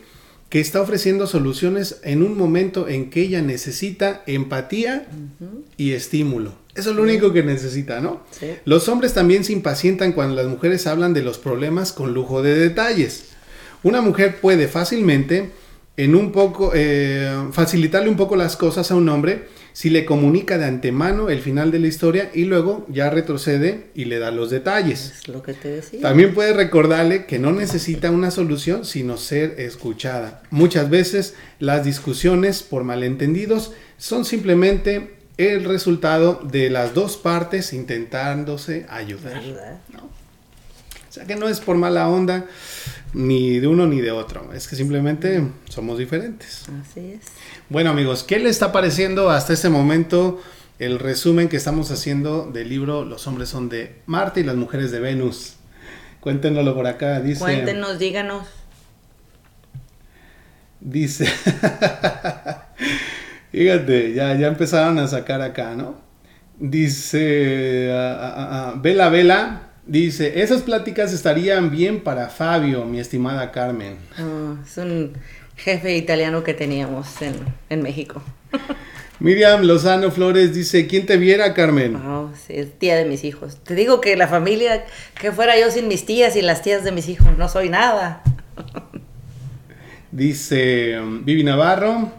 que está ofreciendo soluciones en un momento en que ella necesita empatía y estímulo. Eso es lo único que necesita, ¿no? Los hombres también se impacientan cuando las mujeres hablan de los problemas con lujo de detalles. Una mujer puede fácilmente, en un poco, eh, facilitarle un poco las cosas a un hombre si le comunica de antemano el final de la historia y luego ya retrocede y le da los detalles. Es lo que te decía. También puede recordarle que no necesita una solución sino ser escuchada. Muchas veces las discusiones por malentendidos son simplemente el resultado de las dos partes intentándose ayudar. O sea que no es por mala onda ni de uno ni de otro, es que simplemente somos diferentes. Así es. Bueno amigos, ¿qué le está pareciendo hasta este momento el resumen que estamos haciendo del libro Los hombres son de Marte y las mujeres de Venus? Cuéntenoslo por acá, dice. Cuéntenos, díganos. Dice. Fíjate, ya, ya empezaron a sacar acá, ¿no? Dice. Ah, ah, ah, Vela Vela Dice, esas pláticas estarían bien para Fabio, mi estimada Carmen. Oh, es un jefe italiano que teníamos en, México. Miriam Lozano Flores dice, ¿quién te viera, Carmen? Oh, sí, es tía de mis hijos. Te digo que la familia, que fuera yo sin mis tías y las tías de mis hijos, no soy nada. dice Vivi Navarro,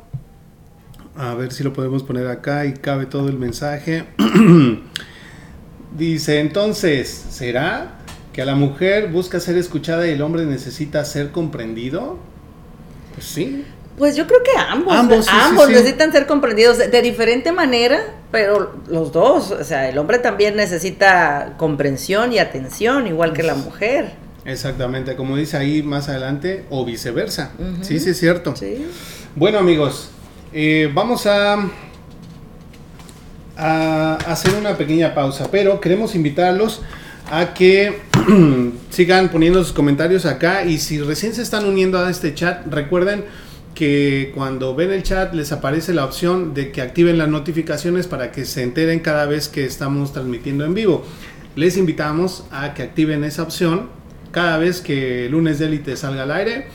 a ver si lo podemos poner acá y cabe todo el mensaje. Dice, entonces, ¿será que a la mujer busca ser escuchada y el hombre necesita ser comprendido? Pues sí. Pues yo creo que ambos, ambos, necesitan ser comprendidos de, diferente manera, pero los dos, o sea, el hombre también necesita comprensión y atención, igual que la mujer. Exactamente, como dice ahí más adelante, o viceversa. Sí, sí, es cierto. Bueno amigos, eh, vamos a a hacer una pequeña pausa, pero queremos invitarlos a que sigan poniendo sus comentarios acá y si recién se están uniendo a este chat, recuerden que cuando ven el chat les aparece la opción de que activen las notificaciones para que se enteren cada vez que estamos transmitiendo en vivo. Les invitamos a que activen esa opción cada vez que lunes de élite salga al aire.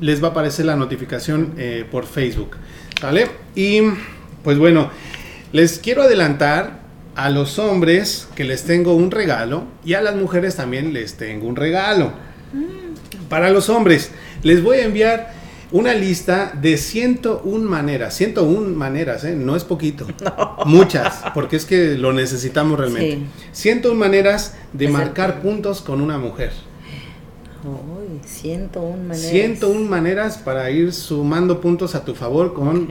Les va a aparecer la notificación eh, por Facebook. ¿Vale? Y pues bueno, les quiero adelantar a los hombres que les tengo un regalo y a las mujeres también les tengo un regalo. Mm. Para los hombres, les voy a enviar una lista de 101 maneras, 101 maneras, ¿eh? no es poquito, muchas, porque es que lo necesitamos realmente. 101 maneras de marcar puntos con una mujer. 101 maneras. 101 maneras para ir sumando puntos a tu favor con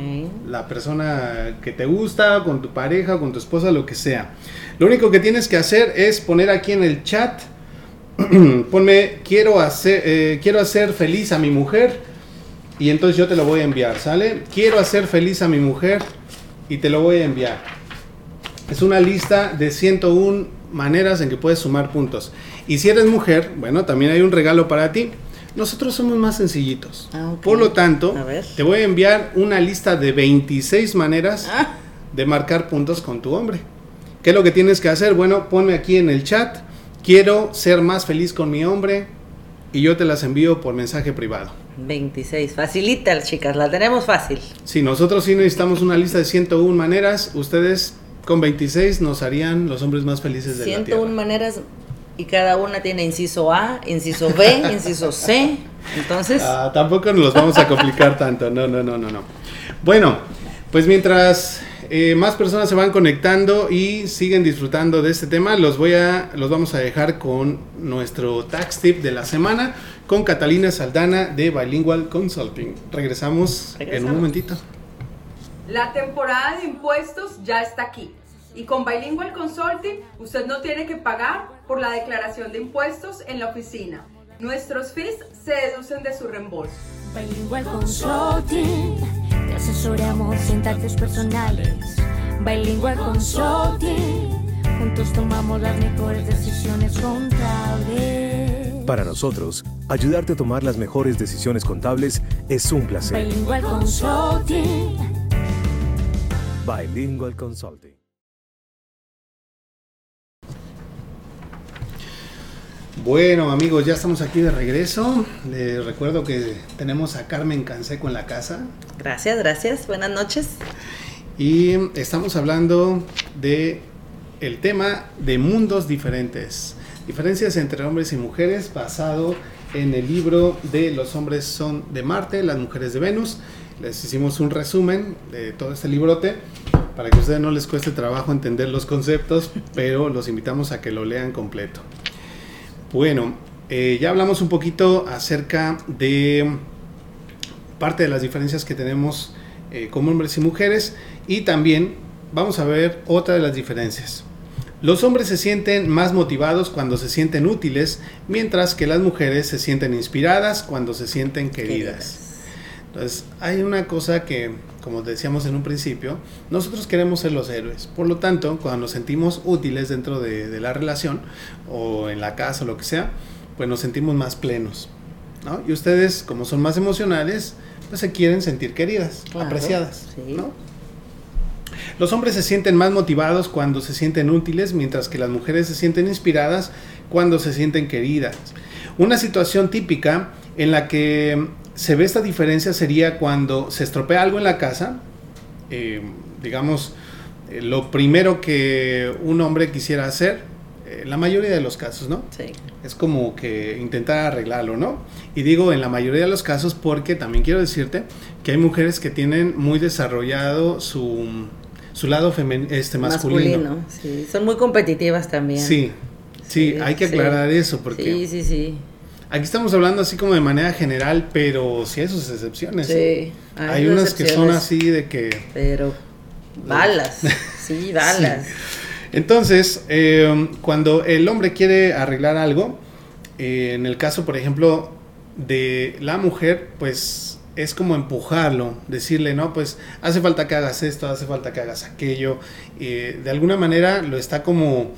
la persona que te gusta, con tu pareja, con tu esposa, lo que sea. Lo único que tienes que hacer es poner aquí en el chat, ponme, quiero hacer, eh, quiero hacer feliz a mi mujer y entonces yo te lo voy a enviar, ¿sale? Quiero hacer feliz a mi mujer y te lo voy a enviar. Es una lista de 101 maneras en que puedes sumar puntos. Y si eres mujer, bueno, también hay un regalo para ti. Nosotros somos más sencillitos. Ah, Por lo tanto, te voy a enviar una lista de 26 maneras ah. de marcar puntos con tu hombre. ¿Qué es lo que tienes que hacer? Bueno, ponme aquí en el chat. Quiero ser más feliz con mi hombre y yo te las envío por mensaje privado. 26. Facilita, chicas, la tenemos fácil. Si nosotros sí necesitamos una lista de 101 maneras, ustedes con 26 nos harían los hombres más felices de la tierra. 101 maneras y cada una tiene inciso A, inciso B, inciso C. Entonces. Ah, tampoco nos los vamos a complicar tanto. No, no, no, no, no. Bueno, pues mientras eh, más personas se van conectando y siguen disfrutando de este tema, los voy a, los vamos a dejar con nuestro tax tip de la semana con Catalina Saldana de Bilingual Consulting. Regresamos, en un momentito. La temporada de impuestos ya está aquí. Y con Bilingual Consulting usted no tiene que pagar por la declaración de impuestos en la oficina. Nuestros fees se deducen de su reembolso. Bilingual Consulting, te asesoramos en taxes personales. Bilingual Consulting, juntos tomamos las mejores decisiones contables. Para nosotros, ayudarte a tomar las mejores decisiones contables es un placer. Bilingual Consulting. Bilingual Consulting. Bueno amigos, ya estamos aquí de regreso. Les recuerdo que tenemos a Carmen Canseco en la casa. Gracias, gracias. Buenas noches. Y estamos hablando de el tema de mundos diferentes. Diferencias entre hombres y mujeres basado en el libro de Los hombres son de Marte, las mujeres de Venus. Les hicimos un resumen de todo este librote para que a ustedes no les cueste trabajo entender los conceptos, pero los invitamos a que lo lean completo. Bueno, eh, ya hablamos un poquito acerca de parte de las diferencias que tenemos eh, como hombres y mujeres y también vamos a ver otra de las diferencias. Los hombres se sienten más motivados cuando se sienten útiles, mientras que las mujeres se sienten inspiradas cuando se sienten queridas. Entonces, hay una cosa que, como decíamos en un principio, nosotros queremos ser los héroes. Por lo tanto, cuando nos sentimos útiles dentro de, la relación o en la casa o lo que sea, pues nos sentimos más plenos. ¿no? Y ustedes, como son más emocionales, pues se quieren sentir queridas, apreciadas. ¿no? Los hombres se sienten más motivados cuando se sienten útiles, mientras que las mujeres se sienten inspiradas cuando se sienten queridas. Una situación típica en la que se ve esta diferencia sería cuando se estropea algo en la casa, eh, digamos, eh, lo primero que un hombre quisiera hacer, eh, la mayoría de los casos, ¿no? Sí. Es como que intentar arreglarlo, ¿no? Y digo en la mayoría de los casos porque también quiero decirte que hay mujeres que tienen muy desarrollado su, su lado este, masculino. masculino. Sí, son muy competitivas también. Sí, sí, hay que aclarar eso porque... Sí, sí, sí. Aquí estamos hablando así como de manera general, pero sí hay sus excepciones. Sí, ¿eh? hay, unas que son así de que... Pero balas, sí, balas. Entonces, eh, cuando el hombre quiere arreglar algo, eh, en el caso, por ejemplo, de la mujer, pues es como empujarlo, decirle, no, pues hace falta que hagas esto, hace falta que hagas aquello. de alguna manera lo está como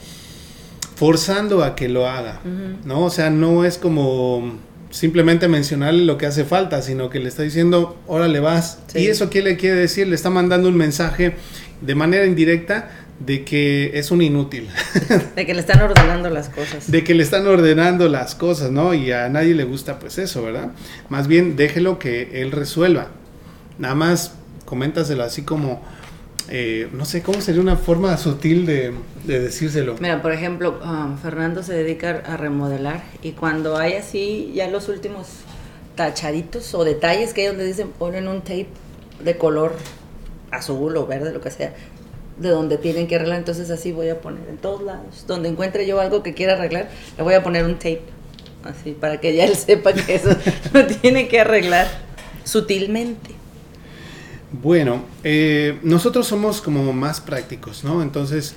forzando a que lo haga, ¿no? O sea, no es como simplemente mencionarle lo que hace falta, sino que le está diciendo, órale vas. ¿Y eso qué le quiere decir? Le está mandando un mensaje de manera indirecta de que es un inútil. De que le están ordenando las cosas. De que le están ordenando las cosas, ¿no? Y a nadie le gusta pues eso, ¿verdad? Más bien déjelo que él resuelva. Nada más coméntaselo así como, eh, no sé, ¿cómo sería una forma sutil de, decírselo? Mira, por ejemplo, um, Fernando se dedica a remodelar y cuando hay así ya los últimos tachaditos o detalles que ellos le dicen, ponen un tape de color azul o verde, lo que sea, de donde tienen que arreglar, entonces así voy a poner en todos lados. Donde encuentre yo algo que quiera arreglar, le voy a poner un tape, así, para que ya él sepa que eso lo tiene que arreglar sutilmente. Bueno, eh, nosotros somos como más prácticos, ¿no? Entonces,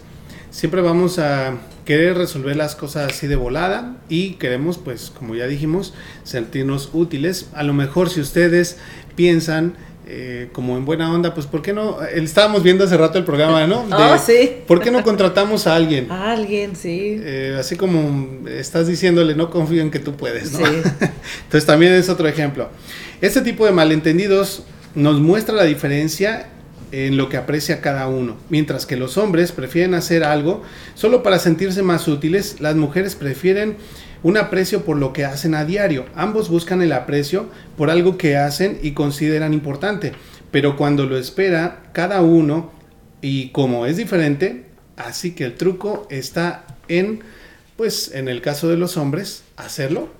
siempre vamos a querer resolver las cosas así de volada y queremos, pues, como ya dijimos, sentirnos útiles. A lo mejor si ustedes piensan eh, como en buena onda, pues, ¿por qué no? Eh, estábamos viendo hace rato el programa, ¿no? Ah, sí. ¿Por qué no contratamos a alguien? A alguien, sí. así como estás diciéndole, no confío en que tú puedes, ¿no? Sí. Entonces, también es otro ejemplo. Este tipo de malentendidos nos muestra la diferencia en lo que aprecia cada uno. Mientras que los hombres prefieren hacer algo solo para sentirse más útiles, las mujeres prefieren un aprecio por lo que hacen a diario. Ambos buscan el aprecio por algo que hacen y consideran importante. Pero cuando lo espera cada uno y como es diferente, así que el truco está en pues en el caso de los hombres, hacerlo.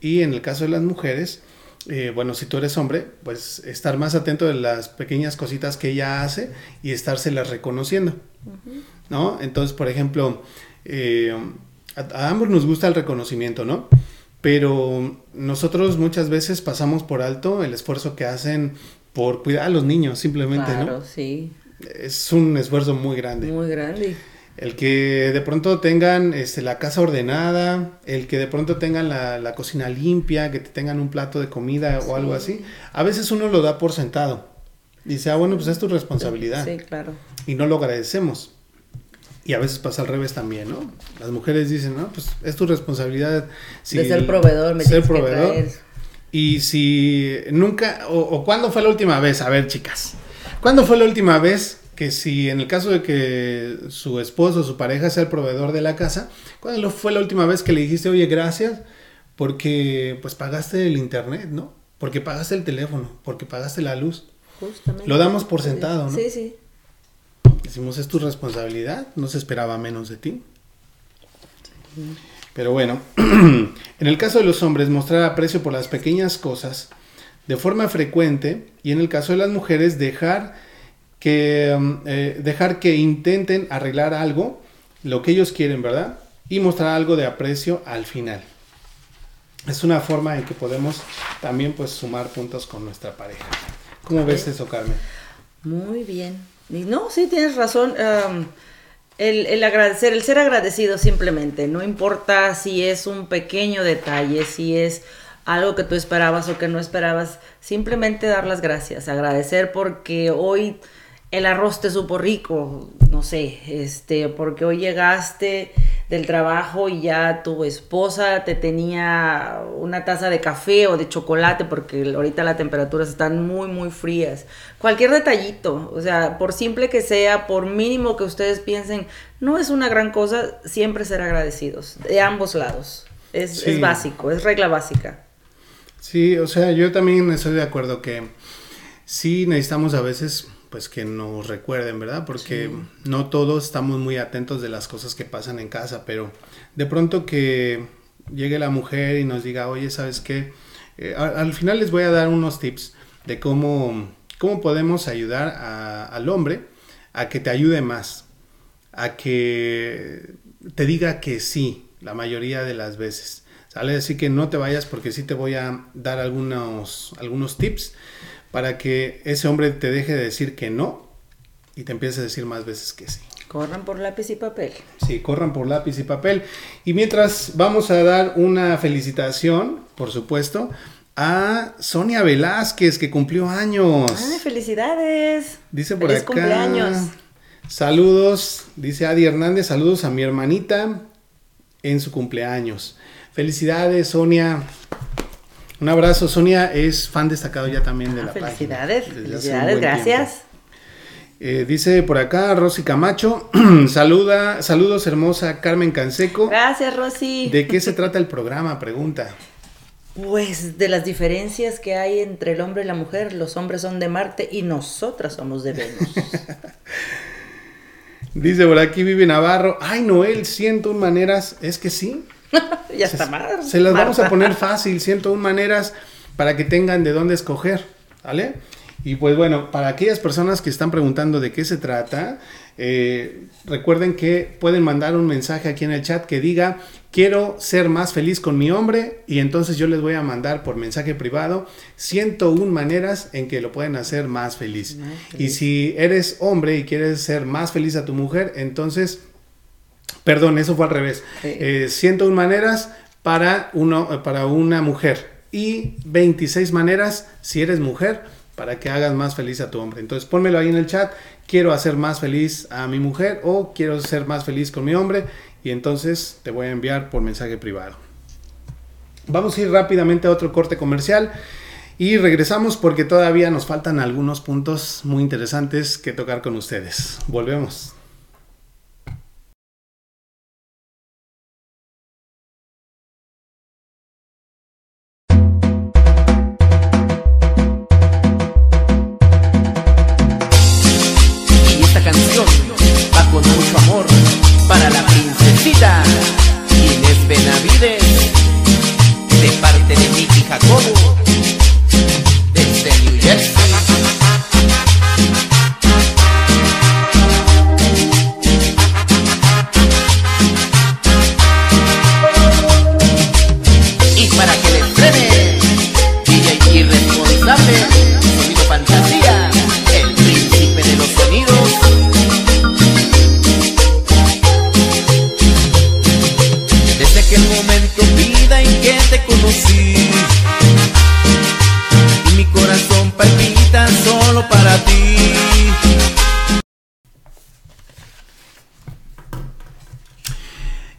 Y en el caso de las mujeres, eh, bueno, si tú eres hombre, pues estar más atento de las pequeñas cositas que ella hace y estárselas reconociendo. ¿No? Entonces, por ejemplo, eh, a, a ambos nos gusta el reconocimiento, ¿no? Pero nosotros muchas veces pasamos por alto el esfuerzo que hacen por cuidar a los niños, simplemente, Claro, ¿no? sí. Es un esfuerzo muy grande. Muy grande. El que de pronto tengan este, la casa ordenada, el que de pronto tengan la, la cocina limpia, que te tengan un plato de comida o algo así, a veces uno lo da por sentado. Dice, ah, bueno, pues es tu responsabilidad. Sí, claro. Y no lo agradecemos. Y a veces pasa al revés también, ¿no? Las mujeres dicen, no, pues es tu responsabilidad. si de ser proveedor, me ser que proveedor. traer. Y si nunca, o, o cuándo fue la última vez, a ver chicas, ¿cuándo fue la última vez que si en el caso de que su esposo o su pareja sea el proveedor de la casa, ¿cuándo fue la última vez que le dijiste, oye, gracias, porque pues pagaste el internet, ¿no? Porque pagaste el teléfono, porque pagaste la luz. Justamente. Lo damos por sentado, ¿no? Sí, sí. Decimos, es tu responsabilidad, no se esperaba menos de ti. Pero bueno, en el caso de los hombres, mostrar aprecio por las pequeñas cosas de forma frecuente y en el caso de las mujeres, dejar que, um, eh, dejar que intenten arreglar algo, lo que ellos quieren, ¿verdad? Y mostrar algo de aprecio al final. Es una forma en que podemos también pues sumar puntos con nuestra pareja. ¿Cómo ves eso, Carmen? Muy bien. Y no, sí, tienes razón. el, el agradecer, el ser agradecido simplemente, no importa si es un pequeño detalle, si es algo que tú esperabas o que no esperabas, simplemente dar las gracias, agradecer porque hoy el arroz te supo rico, no sé, este, porque hoy llegaste del trabajo y ya tu esposa te tenía una taza de café o de chocolate, porque ahorita las temperaturas están muy, muy frías. Cualquier detallito, o sea, por simple que sea, por mínimo que ustedes piensen, no es una gran cosa, siempre ser agradecidos, de ambos lados. Es, Sí. es básico, es regla básica. Sí, o sea, yo también estoy de acuerdo que sí necesitamos a veces pues que nos recuerden, ¿verdad? Porque no todos estamos muy atentos de las cosas que pasan en casa, pero de pronto que llegue la mujer y nos diga, oye, ¿sabes qué? Eh, al final les voy a dar unos tips de cómo, cómo podemos ayudar a- al hombre a que te ayude más, a que te diga que sí la mayoría de las veces. ¿Sale? Así que no te vayas porque sí te voy a dar algunos, algunos tips para que ese hombre te deje de decir que no y te empiece a decir más veces que sí. Corran por lápiz y papel. Sí, corran por lápiz y papel. Y mientras vamos a dar una felicitación, por supuesto, a Sonia Velázquez, que cumplió años. ¡Ay, felicidades! Dice por ¡Feliz acá. cumpleaños! Saludos, dice Adi Hernández, saludos a mi hermanita en su cumpleaños. Felicidades, Sonia. Un abrazo, Sonia es fan destacado ya también de Ah, la página. felicidades, un felicidades, buen gracias. Eh, dice por acá Rosy Camacho, saluda, saludos hermosa Carmen Canseco. Gracias, Rosy. ¿De qué se trata el programa? Pregunta. Pues de las diferencias que hay entre el hombre y la mujer, los hombres son de Marte y nosotras somos de Venus. Dice por aquí Vivi Navarro, ay Noel, 101 maneras, es que sí. ya está mal. Se las vamos a poner fácil, 101 maneras para que tengan de dónde escoger, ¿vale? Y pues bueno, para aquellas personas que están preguntando de qué se trata, eh, recuerden que pueden mandar un mensaje aquí en el chat que diga, quiero ser más feliz con mi hombre y entonces yo les voy a mandar por mensaje privado 101 maneras en que lo pueden hacer más feliz. Más Y si eres hombre y quieres ser más feliz a tu mujer, entonces Perdón, eso fue al revés. Sí. Eh, 101 maneras para, uno, para una mujer y 26 maneras si eres mujer para que hagas más feliz a tu hombre. Entonces pónmelo ahí en el chat. Quiero hacer más feliz a mi mujer o quiero ser más feliz con mi hombre y entonces te voy a enviar por mensaje privado. Vamos a ir rápidamente a otro corte comercial y regresamos porque todavía nos faltan algunos puntos muy interesantes que tocar con ustedes. Volvemos.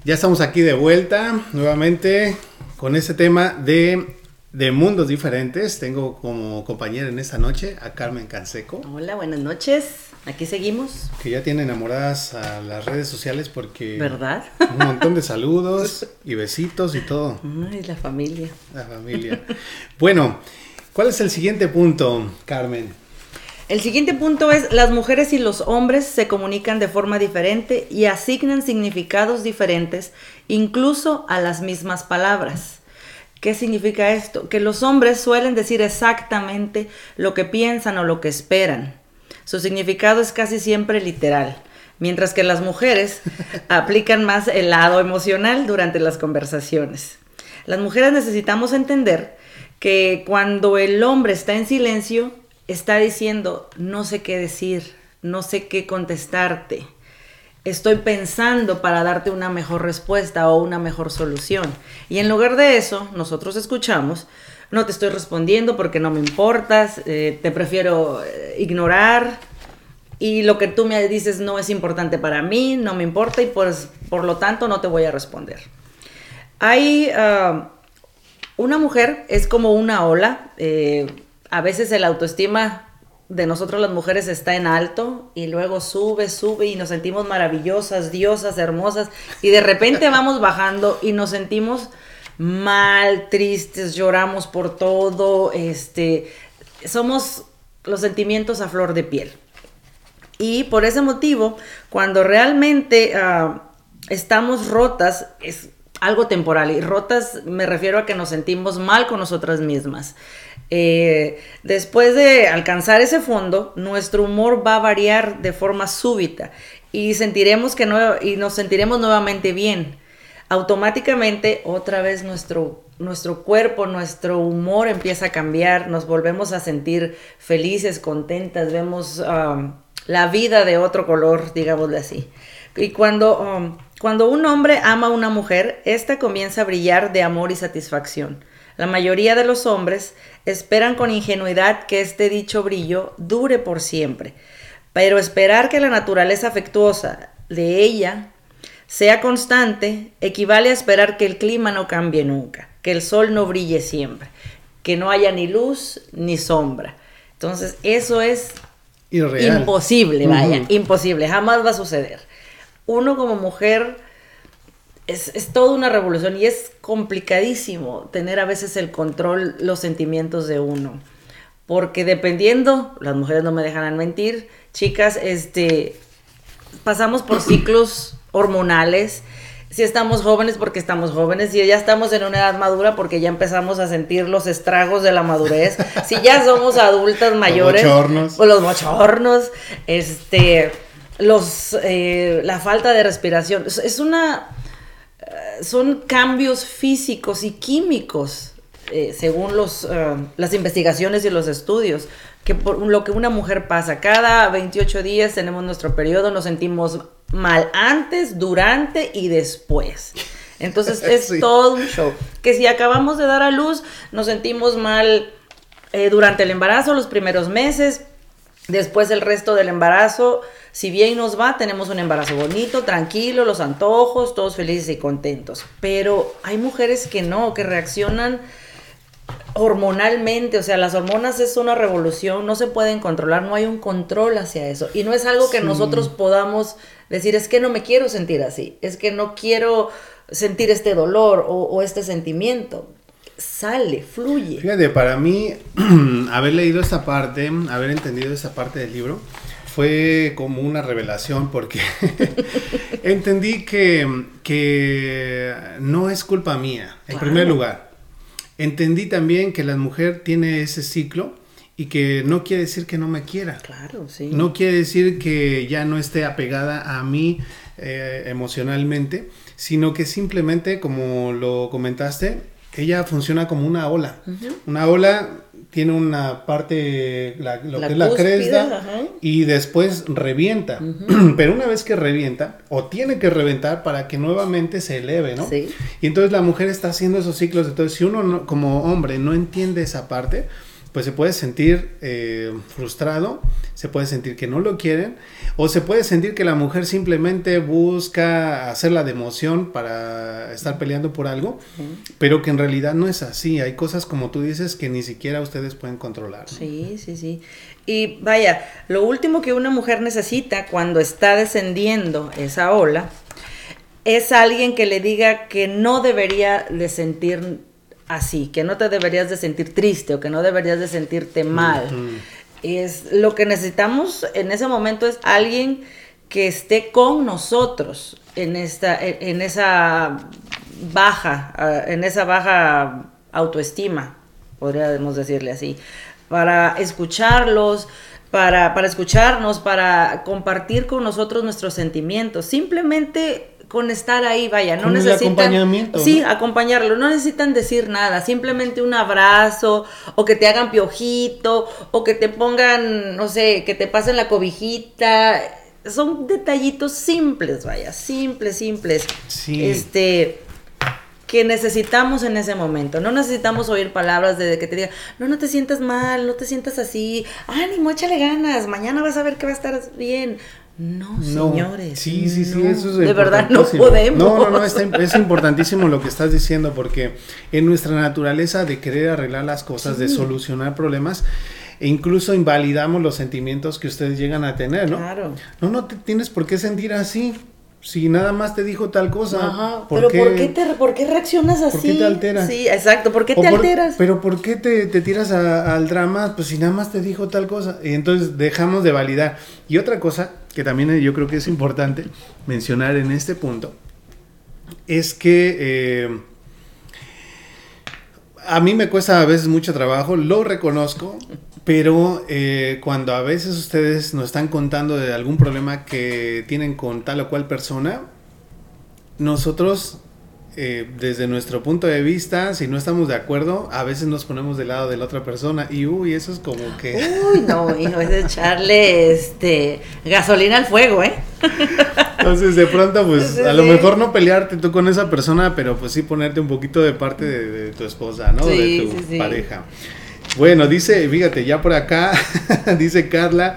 Ya estamos aquí de vuelta nuevamente con este tema de, de mundos diferentes. Tengo como compañera en esta noche a Carmen Canseco, Hola, buenas noches. Aquí seguimos, que ya tiene enamoradas a las redes sociales porque ¿verdad? un montón de saludos y besitos y todo. Ay, la familia. La familia. Bueno, ¿cuál es el siguiente punto, Carmen? El siguiente punto es, las mujeres y los hombres se comunican de forma diferente y asignan significados diferentes, incluso a las mismas palabras. ¿Qué significa esto? Que los hombres suelen decir exactamente lo que piensan o lo que esperan. Su significado es casi siempre literal, mientras que las mujeres aplican más el lado emocional durante las conversaciones. Las mujeres necesitamos entender que cuando el hombre está en silencio, está diciendo, no sé qué decir, no sé qué contestarte, estoy pensando para darte una mejor respuesta o una mejor solución. Y en lugar de eso, nosotros escuchamos, no te estoy respondiendo porque no me importas, eh, te prefiero eh, ignorar y lo que tú me dices no es importante para mí, no me importa y pues por lo tanto no te voy a responder. Hay ah, una mujer, es como una ola, eh, a veces el autoestima de nosotros las mujeres está en alto y luego sube, sube y nos sentimos maravillosas, diosas, hermosas y de repente vamos bajando y nos sentimos mal, tristes, lloramos por todo, este, somos los sentimientos a flor de piel. Y por ese motivo, cuando realmente ah, estamos rotas, es algo temporal. Y rotas me refiero a que nos sentimos mal con nosotras mismas. Eh, después de alcanzar ese fondo, nuestro humor va a variar de forma súbita y sentiremos que no, y nos sentiremos nuevamente bien. Automáticamente, otra vez nuestro, nuestro cuerpo, nuestro humor empieza a cambiar, nos volvemos a sentir felices, contentas, vemos um, la vida de otro color, digámosle así. Y cuando, um, cuando un hombre ama a una mujer, ésta comienza a brillar de amor y satisfacción. La mayoría de los hombres esperan con ingenuidad que este dicho brillo dure por siempre, pero esperar que la naturaleza afectuosa de ella sea constante equivale a esperar que el clima no cambie nunca, que el sol no brille siempre, que no haya ni luz ni sombra. Entonces, eso es Irreal. imposible, vaya, imposible, jamás va a suceder. Uno como mujer es, es toda una revolución y es complicadísimo tener a veces el control, los sentimientos de uno. Porque dependiendo, las mujeres no me dejarán mentir, chicas, este, pasamos por ciclos hormonales. Si estamos jóvenes porque estamos jóvenes, si ya estamos en una edad madura porque ya empezamos a sentir los estragos de la madurez, si ya somos adultas mayores, bochornos. o los bochornos, este, los, eh, la falta de respiración, es, una, son cambios físicos y químicos, eh, según los, eh, las investigaciones y los estudios, que por lo que una mujer pasa, cada 28 días tenemos nuestro periodo, nos sentimos mal antes, durante y después. Entonces es Sí. todo un show. Que si acabamos de dar a luz, nos sentimos mal eh, durante el embarazo, los primeros meses, después el resto del embarazo, si bien nos va, tenemos un embarazo bonito, tranquilo, los antojos, todos felices y contentos. Pero hay mujeres que no, que reaccionan hormonalmente, o sea, las hormonas es una revolución, no se pueden controlar, no hay un control hacia eso. Y no es algo que Sí. nosotros podamos decir, es que no me quiero sentir así, es que no quiero sentir este dolor o, o este sentimiento. Sale, fluye. Fíjate, para mí, haber leído esta parte, haber entendido esta parte del libro, fue como una revelación porque entendí que, que no es culpa mía, en Claro. primer lugar. Entendí también que la mujer tiene ese ciclo y que no quiere decir que no me quiera. Claro, sí. No quiere decir que ya no esté apegada a mí eh, emocionalmente, sino que simplemente, como lo comentaste, ella funciona como una ola. Una ola tiene una parte, la- lo La que es la cúspide, cresta, ajá. y después revienta. Pero una vez que revienta, o tiene que reventar para que nuevamente se eleve, ¿no? Sí. Y entonces la mujer está haciendo esos ciclos. Entonces, si uno no- como hombre no entiende esa parte, pues se puede sentir eh, frustrado, se puede sentir que no lo quieren, o se puede sentir que la mujer simplemente busca hacerla de emoción para estar peleando por algo, pero que en realidad no es así. Hay cosas como tú dices que ni siquiera ustedes pueden controlar. Sí, sí, sí. Y vaya, lo último que una mujer necesita cuando está descendiendo esa ola es alguien que le diga que no debería de sentir así, que no te deberías de sentir triste o que no deberías de sentirte mal. Es lo que necesitamos en ese momento es alguien que esté con nosotros en esta en esa baja ah, en esa baja autoestima, podríamos decirle así, para escucharlos, para, para escucharnos, para compartir con nosotros nuestros sentimientos. Simplemente con estar ahí, vaya, no necesitan acompañamiento, Sí, acompañarlo, no necesitan decir nada, simplemente un abrazo o que te hagan piojito o que te pongan, no sé, que te pasen la cobijita. Son detallitos simples, vaya, simples, simples. Sí. Este que necesitamos en ese momento. No necesitamos oír palabras de que te digan, no, no te sientas mal, no te sientas así, ánimo, échale ganas, mañana vas a ver que va a estar bien. No, señores. Sí, sí, sí, no. eso es De verdad no podemos. No, no, no, está- es importantísimo lo que estás diciendo porque en nuestra naturaleza de querer arreglar las cosas, de solucionar problemas, e incluso invalidamos los sentimientos que ustedes llegan a tener, ¿no? Claro. No, no te tienes por qué sentir así. Si nada más te dijo tal cosa. Ajá, pero ¿por qué, te, ¿por qué reaccionas así? ¿Por qué te alteras? Sí, exacto, ¿por qué te por- alteras? Pero ¿por qué te, te tiras a- al drama? Pues si nada más te dijo tal cosa. Y entonces dejamos de validar. Y otra cosa que también yo creo que es importante mencionar en este punto es que eh, a mí me cuesta a veces mucho trabajo, lo reconozco, pero eh, cuando a veces ustedes nos están contando de algún problema que tienen con tal o cual persona, nosotros, eh, desde nuestro punto de vista, si no estamos de acuerdo, a veces nos ponemos del lado de la otra persona y uy, eso es como que... Uy, no, hijo, es echarle este gasolina al fuego, ¿eh? Entonces de pronto, pues a lo mejor no pelearte tú con esa persona, pero pues sí ponerte un poquito de parte de, de tu esposa, ¿no? Sí, de tu sí, sí. pareja. Bueno, dice, fíjate, ya por acá, dice Carla,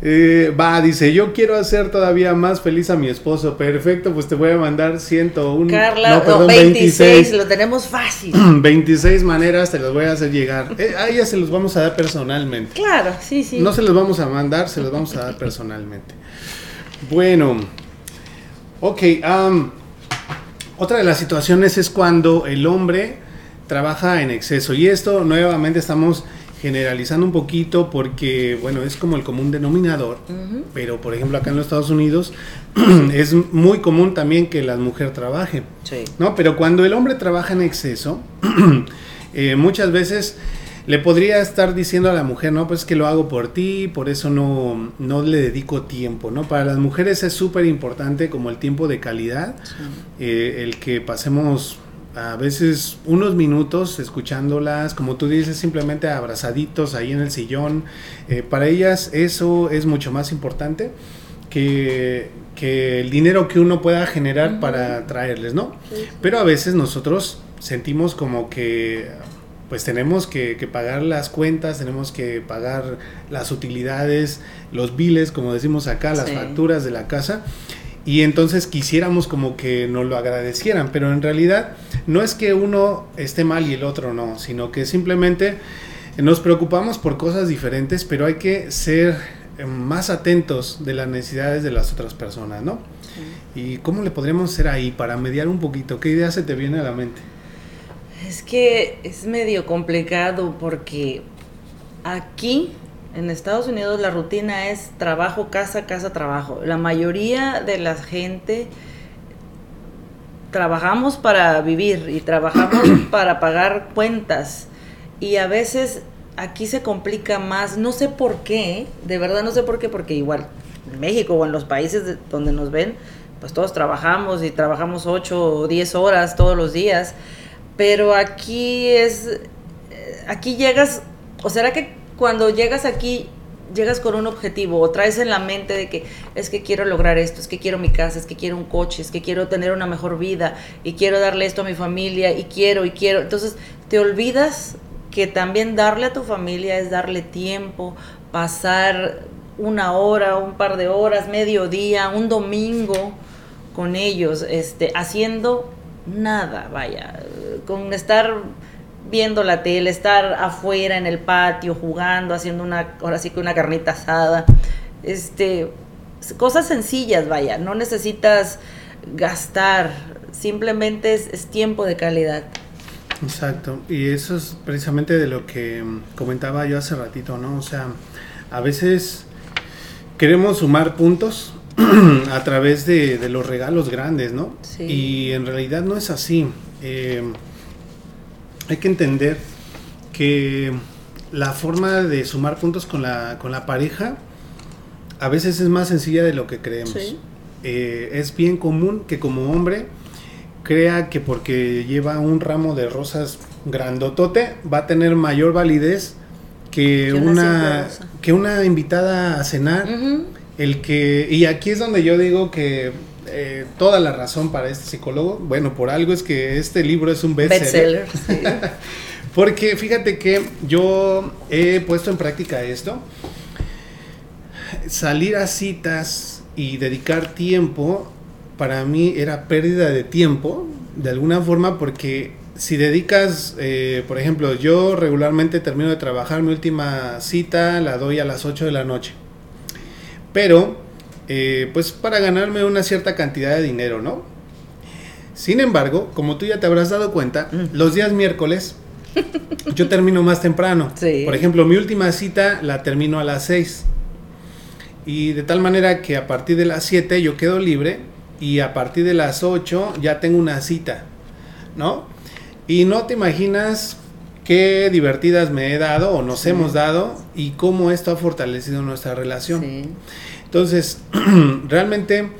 eh, va, dice, yo quiero hacer todavía más feliz a mi esposo. Perfecto, pues te voy a mandar 101, Carla, no, no, perdón, 26, 26. lo tenemos fácil. 26 maneras te las voy a hacer llegar. Eh, a ellas se los vamos a dar personalmente. Claro, sí, sí. No se los vamos a mandar, se los vamos a dar personalmente. Bueno, ok. otra de las situaciones es cuando el hombre trabaja en exceso. Y esto nuevamente estamos generalizando un poquito porque, bueno, es como el común denominador. Pero, por ejemplo, acá en los Estados Unidos es muy común también que la mujer trabaje. Sí. ¿no? Pero cuando el hombre trabaja en exceso, eh, muchas veces le podría estar diciendo a la mujer, no, pues es que lo hago por ti, por eso no, no le dedico tiempo, ¿no? Para las mujeres es súper importante como el tiempo de calidad, eh, el que pasemos a veces unos minutos escuchándolas, como tú dices, simplemente abrazaditos ahí en el sillón. Eh, para ellas eso es mucho más importante que, que el dinero que uno pueda generar para traerles, ¿no? Pero a veces nosotros sentimos como que pues tenemos que, que pagar las cuentas, tenemos que pagar las utilidades, los biles, como decimos acá, las Sí. facturas de la casa. Y entonces quisiéramos como que nos lo agradecieran, pero en realidad no es que uno esté mal y el otro no, sino que simplemente nos preocupamos por cosas diferentes, pero hay que ser eh, más atentos de las necesidades de las otras personas, ¿no? ¿Y cómo le podríamos hacer ahí para mediar un poquito? ¿Qué idea se te viene a la mente? Es que es medio complicado porque aquí en Estados Unidos la rutina es trabajo, casa, casa, trabajo. La mayoría de la gente trabajamos para vivir y trabajamos para pagar cuentas. Y a veces aquí se complica más, no sé por qué, de verdad no sé por qué, porque igual en México o en los países de- donde nos ven, pues todos trabajamos y trabajamos 8 o 10 horas todos los días, pero aquí es, eh, aquí llegas, o será que cuando llegas aquí llegas con un objetivo o traes en la mente de que es que quiero lograr esto, es que quiero mi casa, es que quiero un coche, es que quiero tener una mejor vida y quiero darle esto a mi familia y quiero y quiero. Entonces te olvidas que también darle a tu familia es darle tiempo, pasar una hora, un par de horas, mediodía, un domingo con ellos, este, haciendo nada, vaya, con estar viendo la tele, estar afuera en el patio, jugando, haciendo una, ahora sí que una carnita asada, este, cosas sencillas, vaya, no necesitas gastar, simplemente es, es tiempo de calidad. Exacto, y eso es precisamente de lo que mm, comentaba yo hace ratito, ¿no? O sea, a veces queremos sumar puntos a través de, de los regalos grandes, ¿no? Sí. Y en realidad no es así. Eh, hay que entender que la forma de sumar puntos con la, con la pareja a veces es más sencilla de lo que creemos. Sí. Eh, es bien común que como hombre crea que porque lleva un ramo de rosas grandotote va a tener mayor validez que Que una que una invitada a cenar. El que, y aquí es donde yo digo que eh, toda la razón para este psicólogo, bueno, por algo es que este libro es un bestseller. Bestseller. sí. Porque fíjate que yo he puesto en práctica esto. Salir a citas y dedicar tiempo para mí era pérdida de tiempo, de alguna forma, porque si dedicas, eh, por ejemplo, yo regularmente termino de trabajar, mi última cita la doy a las 8 de la noche. Pero, eh, pues para ganarme una cierta cantidad de dinero, ¿no? Sin embargo, como tú ya te habrás dado cuenta, Mm. los días miércoles yo termino más temprano. Sí. Por ejemplo, mi última cita la termino a las 6. Y de tal manera que a partir de las 7 yo quedo libre y a partir de las 8 ya tengo una cita, ¿no? Y no te imaginas qué divertidas me he dado o nos Sí. hemos dado y cómo esto ha fortalecido nuestra relación. Sí. Entonces, realmente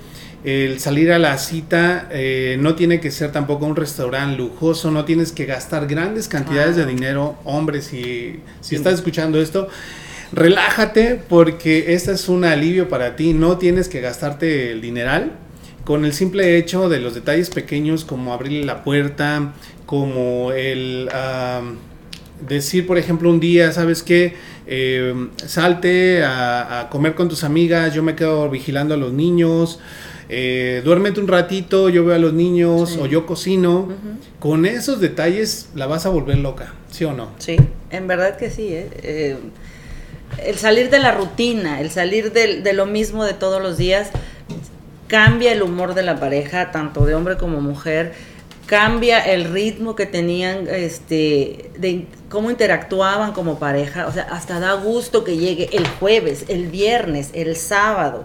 el salir a la cita eh, no tiene que ser tampoco un restaurante lujoso, no tienes que gastar grandes cantidades de dinero. Hombre, si, si estás escuchando esto, relájate porque este es un alivio para ti, no tienes que gastarte el dineral. Con el simple hecho de los detalles pequeños como abrirle la puerta, como el ah, decir, por ejemplo, un día, ¿sabes qué? Eh, salte a, a comer con tus amigas, yo me quedo vigilando a los niños, eh, duérmete un ratito, yo veo a los niños Sí. o yo cocino. Con esos detalles la vas a volver loca, ¿sí o no? Sí, en verdad que sí. ¿eh? Eh, el salir de la rutina, el salir del- de, lo mismo de todos los días, cambia el humor de la pareja, tanto de hombre como mujer, cambia el ritmo que tenían, este, de cómo interactuaban como pareja, o sea, hasta da gusto que llegue el jueves, el viernes, el sábado,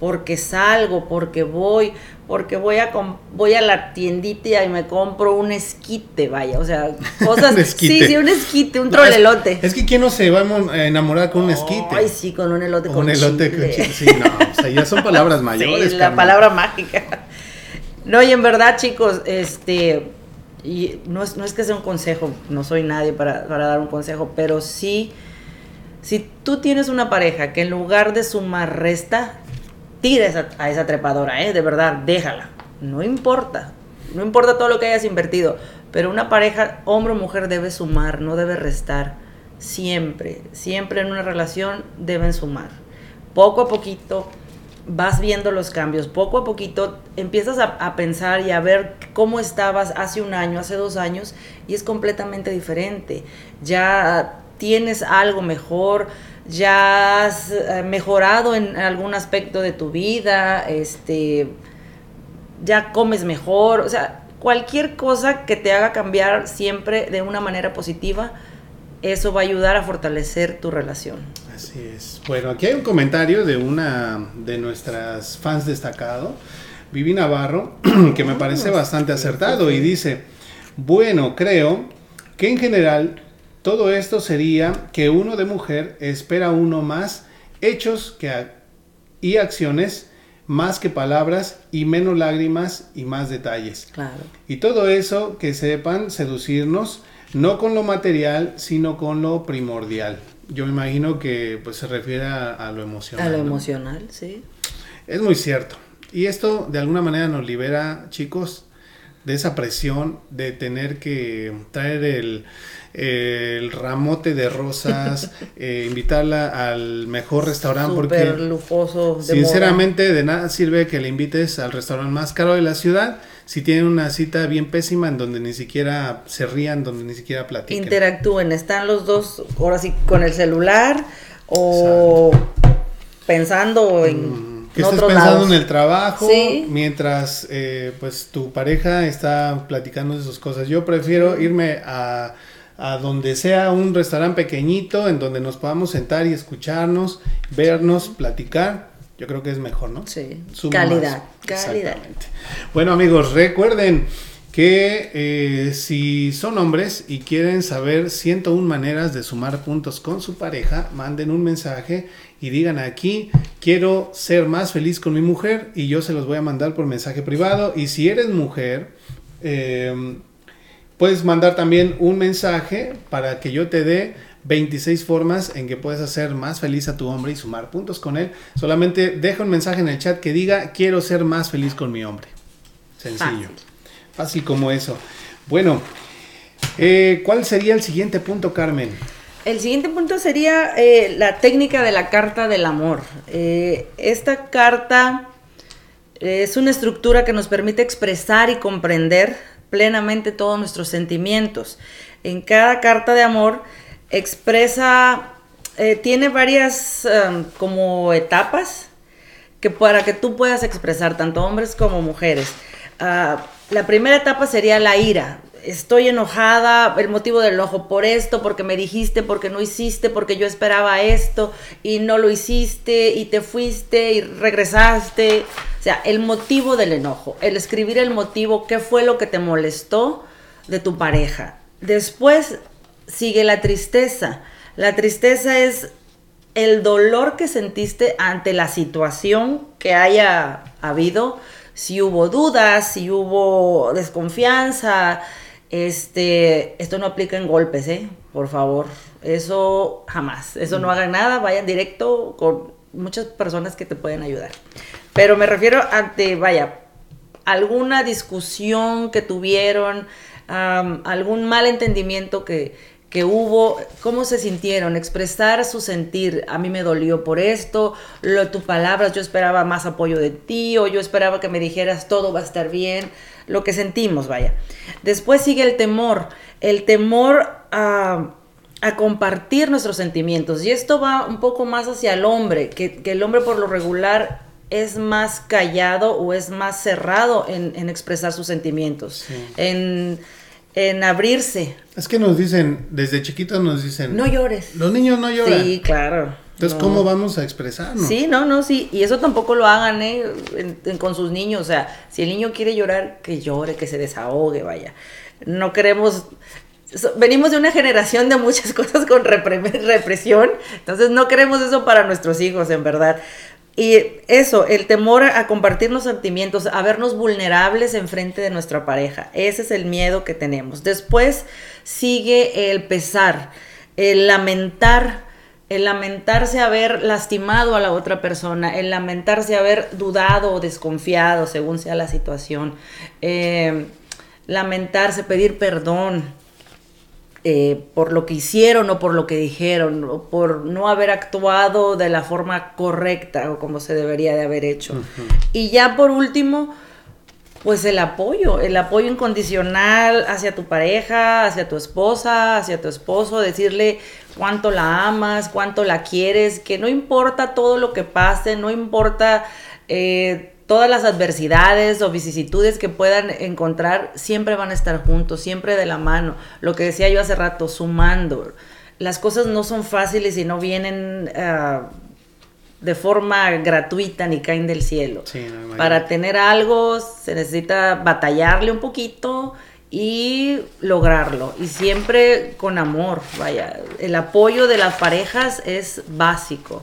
porque salgo, porque voy, porque voy a voy a la tiendita y me compro un esquite, vaya, o sea, cosas, Un esquite. sí, sí, un esquite, un No, trolelote. Es, que quién no se va a mo- a enamorar con un esquite. Ay, sí, con un elote con un elote chile. con chile. Sí, no, o sea, ya son palabras mayores. Sí, la palabra mágica. No, y en verdad, chicos, este, y no es, no es que sea un consejo, no soy nadie para, para dar un consejo, pero sí, si tú tienes una pareja que en lugar de sumar resta, tira esa- a esa trepadora, ¿eh? De verdad, déjala. No importa, no importa todo lo que hayas invertido, pero una pareja, hombre o mujer, debe sumar, no debe restar. Siempre, siempre en una relación deben sumar. Poco a poquito vas viendo los cambios, poco a poquito empiezas a, pensar y a ver cómo estabas hace un año, hace dos años, y es completamente diferente. Ya tienes algo mejor, ya has eh, mejorado en algún aspecto de tu vida, este, ya comes mejor, o sea, cualquier cosa que te haga cambiar siempre de una manera positiva, eso va a ayudar a fortalecer tu relación. Así es. Bueno, aquí hay un comentario de una de nuestras fans destacado, Vivi Navarro, que me parece bastante acertado y dice, bueno, creo que en general todo esto sería que uno de mujer espera uno más hechos que y acciones más que palabras y menos lágrimas y más detalles. Claro. Y todo eso que sepan seducirnos, no con lo material, sino con lo primordial. Yo me imagino que pues, se refiere a, a lo emocional. A lo ¿no? emocional, sí. Es muy cierto. Y esto de alguna manera nos libera, chicos, de esa presión de tener que traer el, el ramote de rosas, eh, invitarla al mejor restaurante porque Súper lujoso. de sinceramente de nada sirve que le invites al restaurante más caro de la ciudad si tienen una cita bien pésima en donde ni siquiera se rían, donde ni siquiera platican. Interactúen, están los dos, ahora sí, con el celular o pensando en, que en estés otros pensando lados. en el trabajo Sí. mientras eh, pues tu pareja está platicando de sus cosas. Yo prefiero irme a, a donde sea un restaurante pequeñito en donde nos podamos sentar y escucharnos, vernos, platicar. Yo creo que es mejor, ¿no? Sí, Suma calidad, más. calidad. Bueno amigos, recuerden que eh, si son hombres y quieren saber 101 maneras de sumar puntos con su pareja, manden un mensaje y digan aquí, quiero ser más feliz con mi mujer y yo se los voy a mandar por mensaje privado. Y si eres mujer, eh, puedes mandar también un mensaje para que yo te dé 26 formas en que puedes hacer más feliz a tu hombre y sumar puntos con él. Solamente deja un mensaje en el chat que diga, quiero ser más feliz con mi hombre. Sencillo. Fácil. Fácil como eso. Bueno, eh, ¿cuál sería el siguiente punto, Carmen? El siguiente punto sería eh, la técnica de la carta del amor. Eh, esta carta es una estructura que nos permite expresar y comprender plenamente todos nuestros sentimientos. En cada carta de amor expresa, eh, tiene varias em, como etapas que para que tú puedas expresar tanto hombres como mujeres. Ah, la primera etapa sería la ira. Estoy enojada, el motivo del enojo por esto, porque me dijiste, porque no hiciste, porque yo esperaba esto y no lo hiciste y te fuiste y regresaste. O sea, el motivo del enojo, el escribir el motivo, qué fue lo que te molestó de tu pareja. Después sigue la tristeza. La tristeza es el dolor que sentiste ante la situación que haya habido, si hubo dudas, si hubo desconfianza, este, esto no aplica en golpes, ¿eh? Por favor, eso jamás, eso no hagan nada, vayan directo con muchas personas que te pueden ayudar. Pero me refiero ante, vaya, alguna discusión que tuvieron, am, algún malentendimiento que, que hubo, cómo se sintieron, expresar su sentir, a mí me dolió por esto, lo, tus palabras, yo esperaba más apoyo de ti, o yo esperaba que me dijeras todo va a estar bien, lo que sentimos, vaya. Después sigue el temor, el temor a, a compartir nuestros sentimientos, y esto va un poco más hacia el hombre, que, que el hombre por lo regular es más callado o es más cerrado en, en expresar sus sentimientos, en, en abrirse. Es que nos dicen, desde chiquitos nos dicen, No llores. los niños no lloran. Sí, claro. Entonces, No. ¿cómo vamos a expresarnos? Sí, no, no, sí. Y eso tampoco lo hagan, ¿eh? En- en- con sus niños. O sea, si el niño quiere llorar, que llore, que se desahogue, vaya. No queremos. so- Venimos de una generación de muchas cosas con repre- represión. Entonces, no queremos eso para nuestros hijos, en verdad. Y eso, el temor a compartir los sentimientos, a vernos vulnerables enfrente de nuestra pareja. Ese es el miedo que tenemos. Después sigue el pesar, el lamentar el lamentarse haber lastimado a la otra persona, el lamentarse haber dudado o desconfiado según sea la situación, eh, lamentarse, pedir perdón eh, por lo que hicieron o por lo que dijeron, o por no haber actuado de la forma correcta o como se debería de haber hecho. Y ya por último, pues el apoyo, el apoyo incondicional hacia tu pareja, hacia tu esposa, hacia tu esposo, decirle cuánto la amas, cuánto la quieres, que no importa todo lo que pase, no importa eh, todas las adversidades o vicisitudes que puedan encontrar, siempre van a estar juntos, siempre de la mano. Lo que decía yo hace rato, sumando. Las cosas no son fáciles y no vienen... ah, de forma gratuita ni caen del cielo. Sí, no. Para tener algo se necesita batallarle un poquito y lograrlo. Y siempre con amor, vaya. El apoyo de las parejas es básico.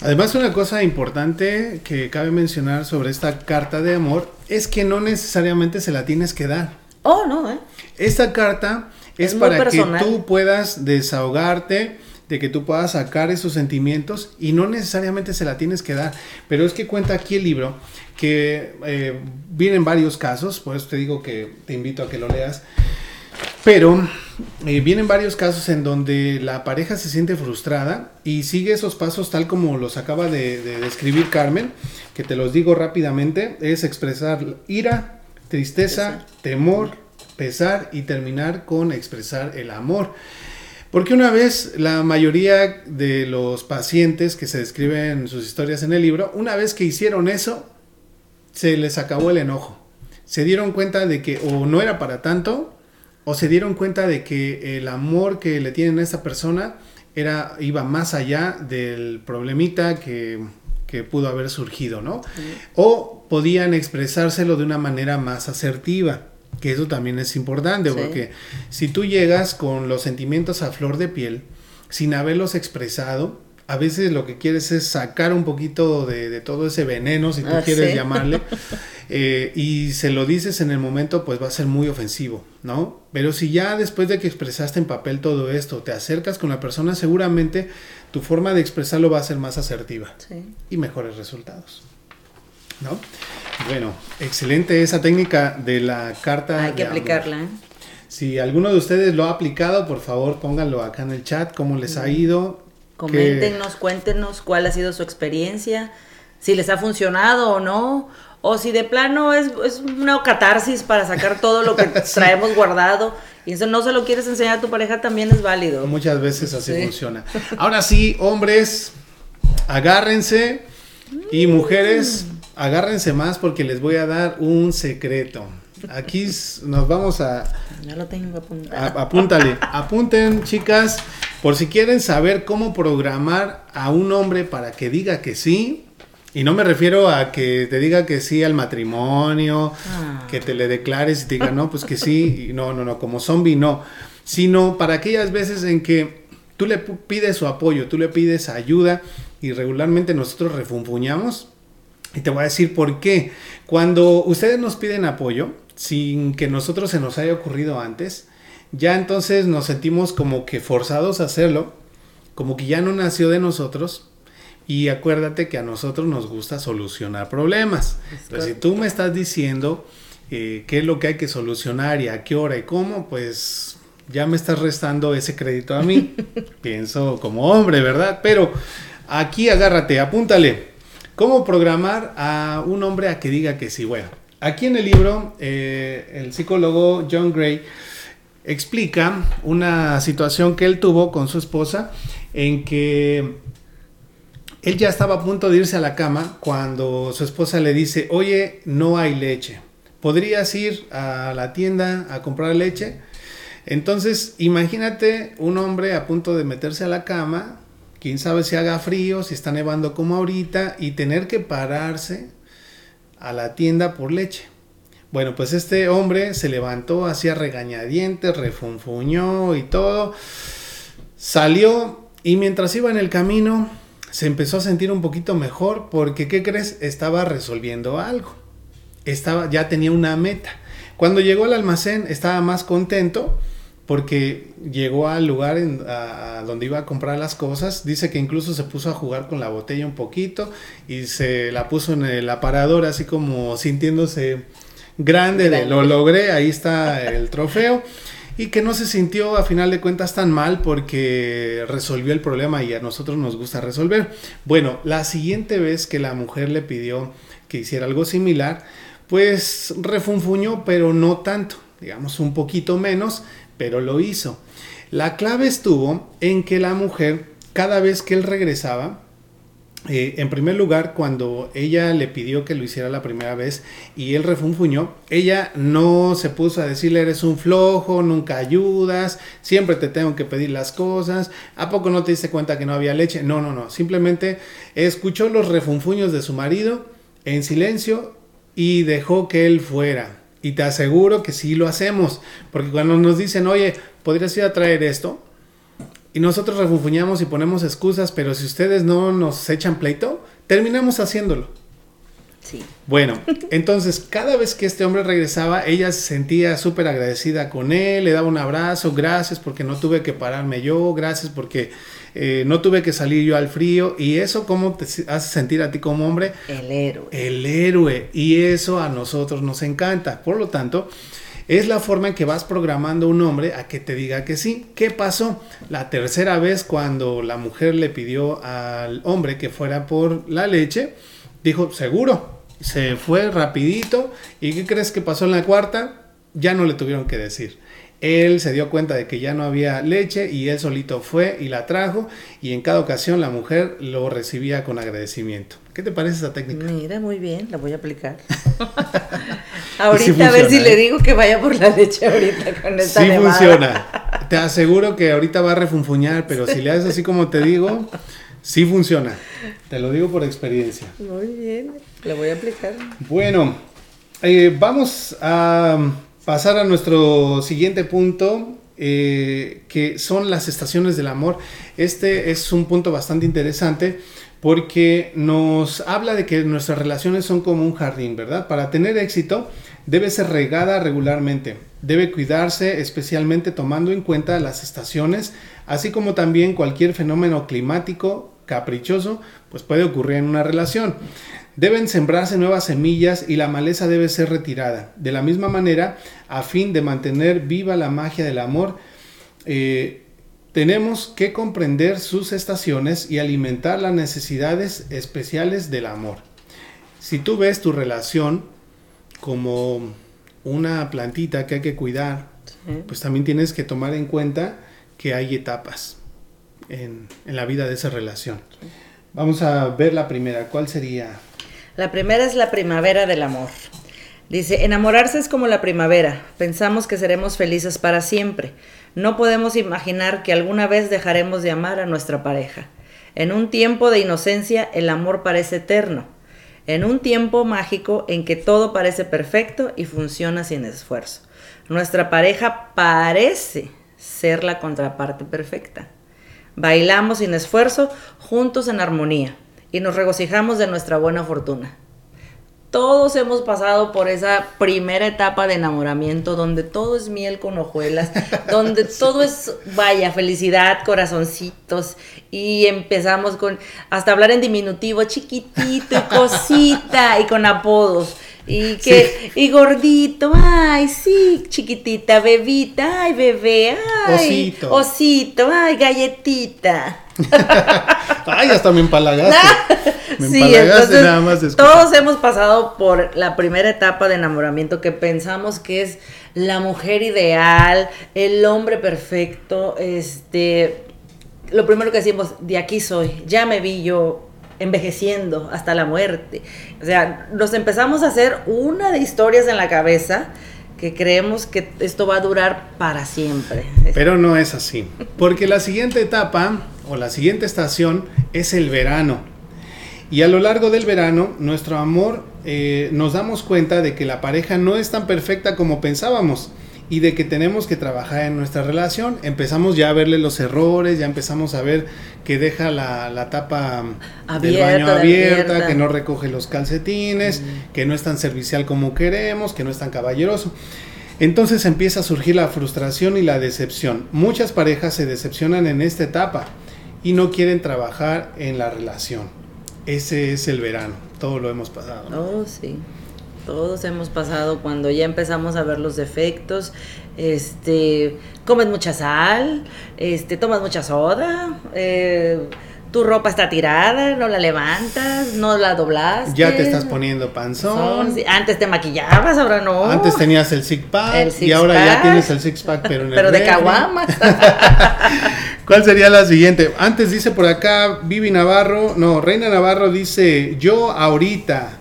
Además, una cosa importante que cabe mencionar sobre esta carta de amor es que no necesariamente se la tienes que dar. Oh, no, ¿eh? Esta carta es, para que tú puedas desahogarte de que tú puedas sacar esos sentimientos y no necesariamente se la tienes que dar. Pero es que cuenta aquí el libro que eh, vienen varios casos, por eso te digo que te invito a que lo leas. Pero eh, vienen varios casos en donde la pareja se siente frustrada y sigue esos pasos tal como los acaba de, de describir Carmen, que te los digo rápidamente, es expresar ira, tristeza, temor, pesar y terminar con expresar el amor. Porque una vez la mayoría de los pacientes que se describen sus historias en el libro, una vez que hicieron eso, se les acabó el enojo. Se dieron cuenta de que o no era para tanto, o se dieron cuenta de que el amor que le tienen a esa persona era, iba más allá del problemita que, que pudo haber surgido, ¿no? O podían expresárselo de una manera más asertiva. Que eso también es importante, Sí. porque si tú llegas con los sentimientos a flor de piel, sin haberlos expresado, a veces lo que quieres es sacar un poquito de, de todo ese veneno, si tú Ah, quieres sí. llamarle, eh, y se lo dices en el momento, pues va a ser muy ofensivo, ¿no? Pero si ya después de que expresaste en papel todo esto, te acercas con la persona, seguramente tu forma de expresarlo va a ser más asertiva Sí. y mejores resultados. ¿No? Bueno, excelente esa técnica de la carta. Hay que de aplicarla. ¿eh? Si alguno de ustedes lo ha aplicado, por favor pónganlo acá en el chat, cómo les ha ido. Coméntenos, cuéntenos cuál ha sido su experiencia, si les ha funcionado o no, o si de plano es, es una catarsis para sacar todo lo que traemos guardado y eso no se lo quieres enseñar a tu pareja, también es válido. Muchas veces así Sí. funciona. Ahora sí, hombres, agárrense y mujeres, agárrense más porque les voy a dar un secreto. Aquí nos vamos a, Ya lo tengo apuntado. a- apúntale, apunten chicas, por si quieren saber cómo programar a un hombre para que diga que sí. Y no me refiero a que te diga que sí al matrimonio, Ah. que te le declares y te diga no, pues que sí, y no, no, no, como zombie no, sino para aquellas veces en que tú le pides su apoyo, tú le pides ayuda y regularmente nosotros refunfuñamos. Y te voy a decir por qué. Cuando ustedes nos piden apoyo, sin que nosotros se nos haya ocurrido antes, ya entonces nos sentimos como que forzados a hacerlo, como que ya no nació de nosotros. Y acuérdate que a nosotros nos gusta solucionar problemas. Entonces, si tú me estás diciendo eh, qué es lo que hay que solucionar y a qué hora y cómo, pues ya me estás restando ese crédito a mí. Pienso como hombre, ¿verdad? Pero aquí agárrate, apúntale. ¿Cómo programar a un hombre a que diga que sí? Bueno, aquí en el libro, eh, el psicólogo John Gray explica una situación que él tuvo con su esposa en que él ya estaba a punto de irse a la cama cuando su esposa le dice, oye, no hay leche. ¿Podrías ir a la tienda a comprar leche? Entonces, imagínate un hombre a punto de meterse a la cama, quién sabe si haga frío, si está nevando como ahorita, y tener que pararse a la tienda por leche. Bueno, pues este hombre se levantó, hacía regañadientes, refunfuñó y todo. Salió y mientras iba en el camino se empezó a sentir un poquito mejor porque, ¿qué crees? Estaba resolviendo algo. Estaba, ya tenía una meta. Cuando llegó al almacén estaba más contento porque llegó al lugar en- a, a donde iba a comprar las cosas. Dice que incluso se puso a jugar con la botella un poquito y se la puso en el aparador así como sintiéndose grande de lo logré, ahí está el trofeo. Y que no se sintió a final de cuentas tan mal porque resolvió el problema y a nosotros nos gusta resolver. Bueno, la siguiente vez que la mujer le pidió que hiciera algo similar, pues refunfuñó, pero no tanto, digamos un poquito menos, pero lo hizo. La clave estuvo en que la mujer, cada vez que él regresaba, eh, en primer lugar, cuando ella le pidió que lo hiciera la primera vez y él refunfuñó, ella no se puso a decirle eres un flojo, nunca ayudas, siempre te tengo que pedir las cosas, ¿a poco no te diste cuenta que no había leche? No, no, no, simplemente escuchó los refunfuños de su marido en silencio y dejó que él fuera. Y te aseguro que sí lo hacemos, porque cuando nos dicen, oye, ¿podrías ir a traer esto? Y nosotros refunfuñamos y ponemos excusas, pero si ustedes no nos echan pleito, terminamos haciéndolo. Sí. Bueno, entonces cada vez que este hombre regresaba, ella se sentía súper agradecida con él, le daba un abrazo, gracias porque no tuve que pararme yo, gracias porque eh, no tuve que salir yo al frío. Y eso, ¿cómo te hace sentir a ti como hombre? El héroe. El héroe. Y eso a nosotros nos encanta. Por lo tanto, es la forma en que vas programando a un hombre a que te diga que sí. ¿Qué pasó? La tercera vez cuando la mujer le pidió al hombre que fuera por la leche, dijo, seguro. Se fue rapidito. ¿Y qué crees que pasó en la cuarta? Ya no le tuvieron que decir. Él se dio cuenta de que ya no había leche y él solito fue y la trajo y en cada ocasión la mujer lo recibía con agradecimiento. ¿Qué te parece esa técnica? Mira, muy bien, la voy a aplicar. ahorita a ver si le ¿eh? digo que vaya por la leche ahorita con esta Sí funciona. Te aseguro que ahorita va a refunfuñar, pero si le haces así como te digo, sí funciona. Te lo digo por experiencia. Muy bien, la voy a aplicar. Bueno, eh, vamos a pasar a nuestro siguiente punto, eh, que son las estaciones del amor. Este es un punto bastante interesante porque nos habla de que nuestras relaciones son como un jardín, ¿verdad? Para tener éxito debe ser regada regularmente, debe cuidarse especialmente tomando en cuenta las estaciones, así como también cualquier fenómeno climático caprichoso, pues puede ocurrir en una relación. Deben sembrarse nuevas semillas y la maleza debe ser retirada. De la misma manera, a fin de mantener viva la magia del amor, eh, tenemos que comprender sus estaciones y alimentar las necesidades especiales del amor. Si tú ves tu relación como una plantita que hay que cuidar, pues también tienes que tomar en cuenta que hay etapas en, en la vida de esa relación. Vamos a ver la primera. ¿Cuál sería? La primera es la primavera del amor. Dice, enamorarse es como la primavera. Pensamos que seremos felices para siempre. No podemos imaginar que alguna vez dejaremos de amar a nuestra pareja. En un tiempo de inocencia el amor parece eterno. En un tiempo mágico en que todo parece perfecto y funciona sin esfuerzo. Nuestra pareja parece ser la contraparte perfecta. Bailamos sin esfuerzo, juntos en armonía y nos regocijamos de nuestra buena fortuna. Todos hemos pasado por esa primera etapa de enamoramiento donde todo es miel con hojuelas, donde todo es, vaya, felicidad, corazoncitos y empezamos con hasta hablar en diminutivo, chiquitito y cosita y con apodos. Y que, y gordito, ay, sí, chiquitita, bebita, ay, bebé, ay, osito, osito ay, galletita. Ay, hasta me empalagaste. me sí, empalagaste nada más de Todos hemos pasado por la primera etapa de enamoramiento que pensamos que es la mujer ideal, el hombre perfecto, este lo primero que decimos, de aquí soy, ya me vi yo envejeciendo hasta la muerte. O sea, nos empezamos a hacer una de historias en la cabeza que creemos que esto va a durar para siempre. Pero no es así, porque la siguiente etapa o la siguiente estación es el verano. Y a lo largo del verano, nuestro amor, eh, nos damos cuenta de que la pareja no es tan perfecta como pensábamos y de que tenemos que trabajar en nuestra relación. Empezamos ya a verle los errores, ya empezamos a ver que deja la, tapa del baño abierta, que no recoge los calcetines, que no es tan servicial como queremos, que no es tan caballeroso. Entonces empieza a surgir la frustración y la decepción. Muchas parejas se decepcionan en esta etapa y no quieren trabajar en la relación. Ese es el verano, todo lo hemos pasado. Oh, sí. Todos hemos pasado cuando ya empezamos a ver los defectos, este, comes mucha sal, este, tomas mucha soda, eh, tu ropa está tirada, no la levantas, no la doblas. Ya te estás poniendo panzón. Antes te maquillabas, ahora no. Antes tenías el six pack y ahora ya tienes el six pack, pero en Pero de caguamas. ¿Cuál sería la siguiente? Antes dice por acá Vivi Navarro, no, Reina Navarro dice, yo ahorita,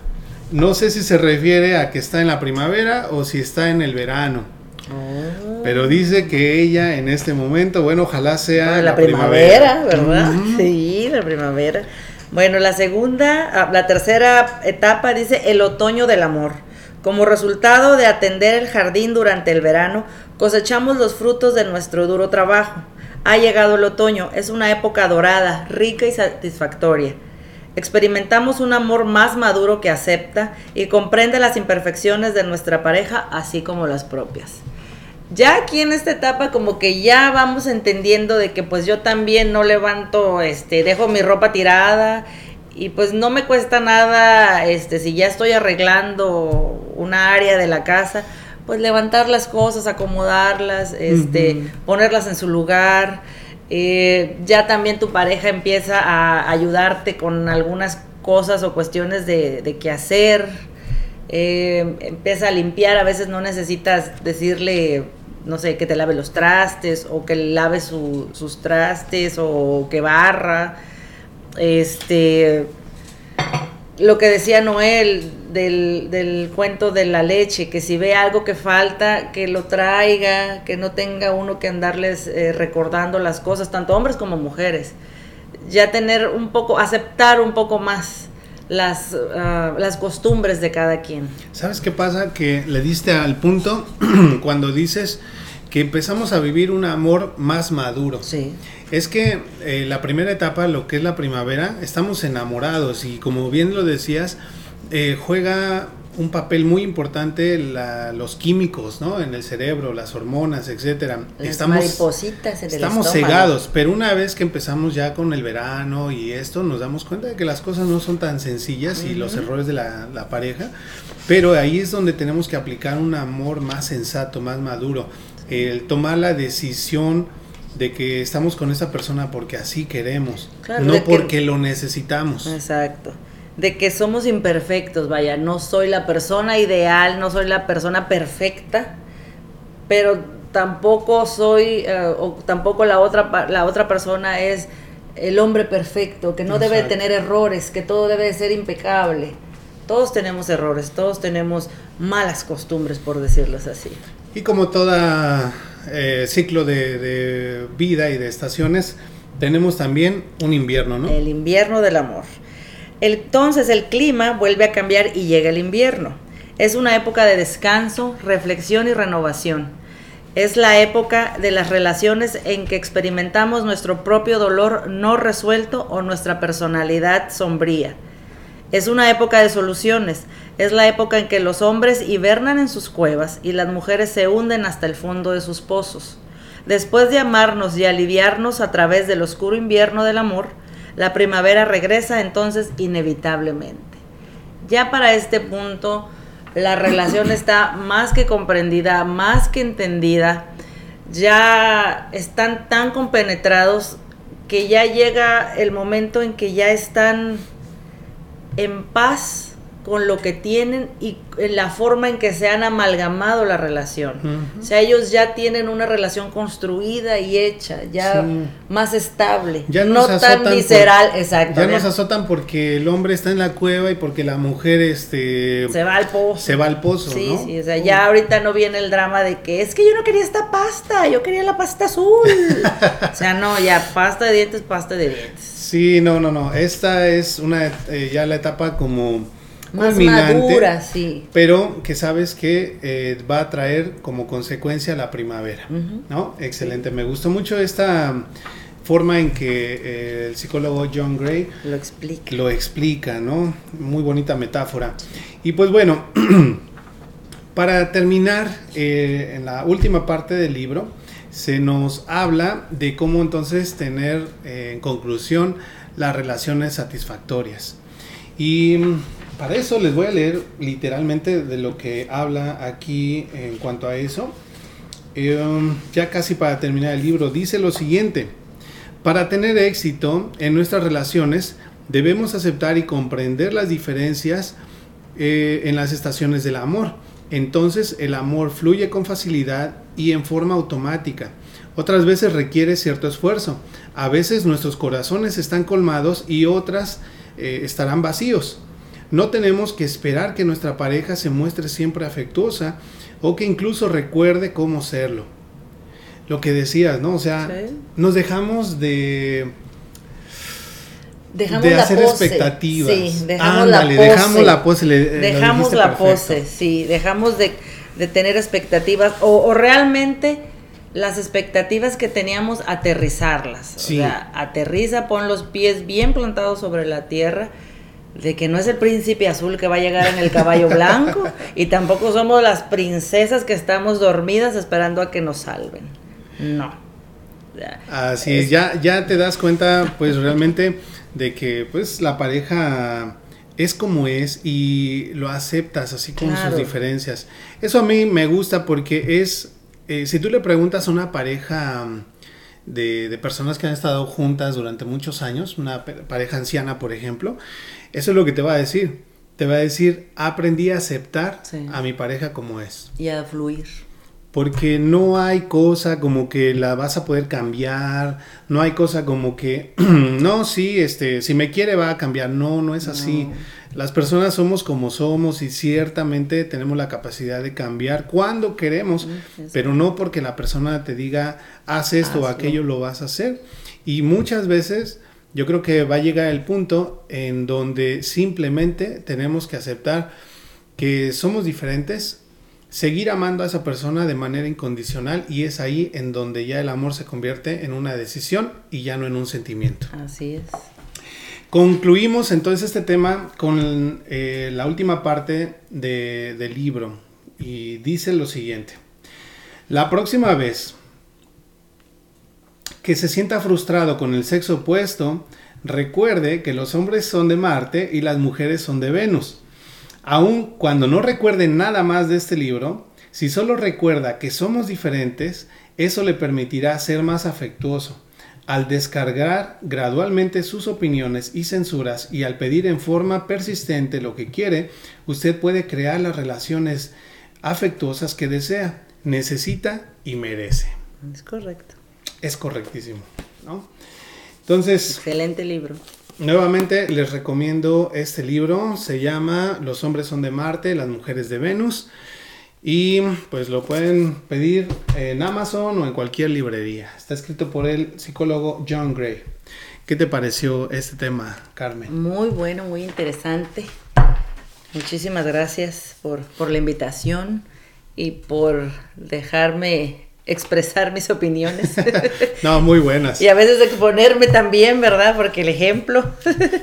no sé si se refiere a que está en la primavera o si está en el verano. Oh. Pero dice que ella en este momento, bueno, ojalá sea la, primavera, ¿verdad? Sí, la primavera. Bueno, la segunda, ah, la tercera etapa dice el otoño del amor. Como resultado de atender el jardín durante el verano, cosechamos los frutos de nuestro duro trabajo. Ha llegado el otoño, es una época dorada, rica y satisfactoria. Experimentamos un amor más maduro que acepta y comprende las imperfecciones de nuestra pareja, así como las propias. Ya aquí en esta etapa como que ya vamos entendiendo de que pues yo también no levanto, este, dejo mi ropa tirada y pues no me cuesta nada, este, si ya estoy arreglando una área de la casa, pues levantar las cosas, acomodarlas, este, ponerlas en su lugar eh, ya también tu pareja empieza a ayudarte con algunas cosas o cuestiones de, qué hacer. Eh, empieza a limpiar, a veces no necesitas decirle, no sé, que te lave los trastes o que lave sus trastes o que barra. Este, lo que decía Noel del, del, cuento de la leche, que si ve algo que falta, que lo traiga, que no tenga uno que andarles eh, recordando las cosas, tanto hombres como mujeres. Ya tener un poco, aceptar un poco más las, ah, las costumbres de cada quien. ¿Sabes qué pasa? Que le diste al punto cuando dices que empezamos a vivir un amor más maduro. Sí. Es que eh, la primera etapa, lo que es la primavera, estamos enamorados y como bien lo decías, eh, juega un papel muy importante los químicos, ¿no? En el cerebro, las hormonas, etcétera. estamos, maripositas en Estamos cegados, pero una vez que empezamos ya con el verano y esto, nos damos cuenta de que las cosas no son tan sencillas y los errores de la, la pareja, pero ahí es donde tenemos que aplicar un amor más sensato, más maduro, el tomar la decisión de que estamos con esa persona porque así queremos, no porque lo necesitamos. Exacto. De que somos imperfectos, vaya, no soy la persona ideal, no soy la persona perfecta, pero tampoco soy, eh, o tampoco la otra, la otra persona es el hombre perfecto, que no debe tener errores, que todo debe ser impecable. Todos tenemos errores, todos tenemos malas costumbres, por decirlo así. Y como toda eh, ciclo de, vida y de estaciones, tenemos también un invierno, ¿no? El invierno del amor. Entonces el clima vuelve a cambiar y llega el invierno. Es una época de descanso, reflexión y renovación. Es la época de las relaciones en que experimentamos nuestro propio dolor no resuelto o nuestra personalidad sombría. Es una época de soluciones, es la época en que los hombres hibernan en sus cuevas y las mujeres se hunden hasta el fondo de sus pozos. Después de amarnos y aliviarnos a través del oscuro invierno del amor, la primavera regresa entonces inevitablemente. Ya para este punto, la relación está más que comprendida, más que entendida, ya están tan compenetrados que ya llega el momento en que ya están en paz con lo que tienen y en la forma en que se han amalgamado la relación. O sea, ellos ya tienen una relación construida y hecha, ya más estable, ya no tan visceral, exacto. Ya nos azotan porque el hombre está en la cueva y porque la mujer este se va al pozo. Se va al pozo, sí, Sí, o sea, ya ahorita no viene el drama de que es que yo no quería esta pasta, yo quería la pasta azul. o sea, no, ya pasta de dientes, pasta de dientes. Sí, no, no, no. Esta es una eh, ya la etapa como más madura, sí. Pero que sabes que eh, va a traer como consecuencia la primavera, ¿no? Excelente, me gustó mucho esta forma en que eh, el psicólogo John Gray lo explica. lo explica, ¿no? Muy bonita metáfora. Y pues bueno, para terminar, eh, en la última parte del libro, se nos habla de cómo entonces tener en conclusión las relaciones satisfactorias. Y para eso les voy a leer literalmente de lo que habla aquí en cuanto a eso. Em, ya casi para terminar el libro, dice lo siguiente. Para tener éxito en nuestras relaciones, debemos aceptar y comprender las diferencias eh, en las estaciones del amor. Entonces el amor fluye con facilidad y en forma automática. Otras veces requiere cierto esfuerzo. A veces nuestros corazones están colmados y otras eh, estarán vacíos. No tenemos que esperar que nuestra pareja se muestre siempre afectuosa o que incluso recuerde cómo serlo. Lo que decías, ¿no? O sea, nos dejamos de dejamos de la hacer pose. expectativas. Sí, dejamos la pose. dejamos la pose. le- dejamos la perfecto. pose, sí, dejamos de, de tener expectativas o, o realmente las expectativas que teníamos, aterrizarlas. Sí. O sea, aterriza, pon los pies bien plantados sobre la tierra, de que no es el príncipe azul que va a llegar en el caballo blanco, y tampoco somos las princesas que estamos dormidas esperando a que nos salven. No. Así es, ya, ya te das cuenta, pues realmente, de que pues la pareja es como es y lo aceptas así con Claro. sus diferencias. Eso a mí me gusta porque es, eh, si tú le preguntas a una pareja mm, de, de personas que han estado juntas durante muchos años, una pareja anciana, por ejemplo, eso es lo que te va a decir. Te va a decir, aprendí a aceptar Sí. a mi pareja como es. y a fluir. Porque no hay cosa como que la vas a poder cambiar, no hay cosa como que, no, sí, este, si me quiere va a cambiar, no, no es así. Las personas somos como somos y ciertamente tenemos la capacidad de cambiar cuando queremos, pero no porque la persona te diga, haz esto o aquello, lo vas a hacer. Y muchas veces yo creo que va a llegar el punto en donde simplemente tenemos que aceptar que somos diferentes, seguir amando a esa persona de manera incondicional y es ahí en donde ya el amor se convierte en una decisión y ya no en un sentimiento. Así es. Concluimos entonces este tema con eh, la última parte de- del libro y dice lo siguiente. La próxima vez que se sienta frustrado con el sexo opuesto, recuerde que los hombres son de Marte y las mujeres son de Venus. Aun cuando no recuerde nada más de este libro, si solo recuerda que somos diferentes, eso le permitirá ser más afectuoso. Al descargar gradualmente sus opiniones y censuras y al pedir en forma persistente lo que quiere, usted puede crear las relaciones afectuosas que desea, necesita y merece. Es correcto. Es correctísimo, ¿no? Entonces, Excelente libro. Nuevamente les recomiendo este libro, se llama Los hombres son de Marte, las mujeres de Venus y pues lo pueden pedir en Amazon o en cualquier librería. Está escrito por el psicólogo John Gray. ¿Qué te pareció este tema, Carmen? Muy bueno, muy interesante. Muchísimas gracias por, por la invitación y por dejarme expresar mis opiniones. No, muy buenas. y a veces exponerme también, ¿verdad? Porque el ejemplo,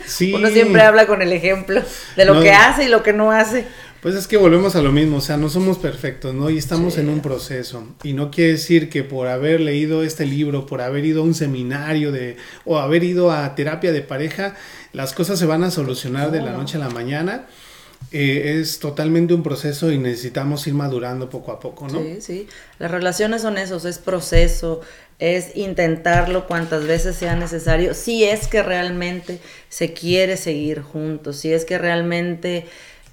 Sí. uno siempre habla con el ejemplo de lo No. que hace y lo que no hace. Pues es que volvemos a lo mismo, o sea, no somos perfectos, ¿no? Y estamos Sí. en un proceso. Y no quiere decir que por haber leído este libro, por haber ido a un seminario de, o haber ido a terapia de pareja, las cosas se van a solucionar de la noche a la mañana. Eh, es totalmente un proceso y necesitamos ir madurando poco a poco, ¿no? Sí, sí. Las relaciones son esos, es proceso, es intentarlo cuantas veces sea necesario, si es que realmente se quiere seguir juntos, si es que realmente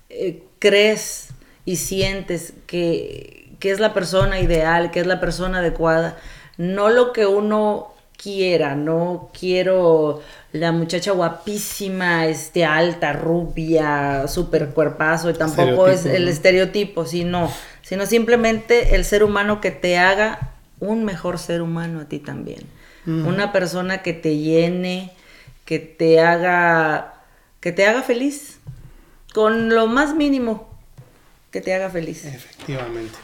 eh, crees y sientes que, que es la persona ideal, que es la persona adecuada, no lo que uno quiera, no quiero la muchacha guapísima, este alta, rubia, super cuerpazo, y tampoco es el ¿no? estereotipo, sino, sino simplemente el ser humano que te haga un mejor ser humano a ti también. Una persona que te llene, que te haga, que te haga feliz, con lo más mínimo, que te haga feliz. Efectivamente.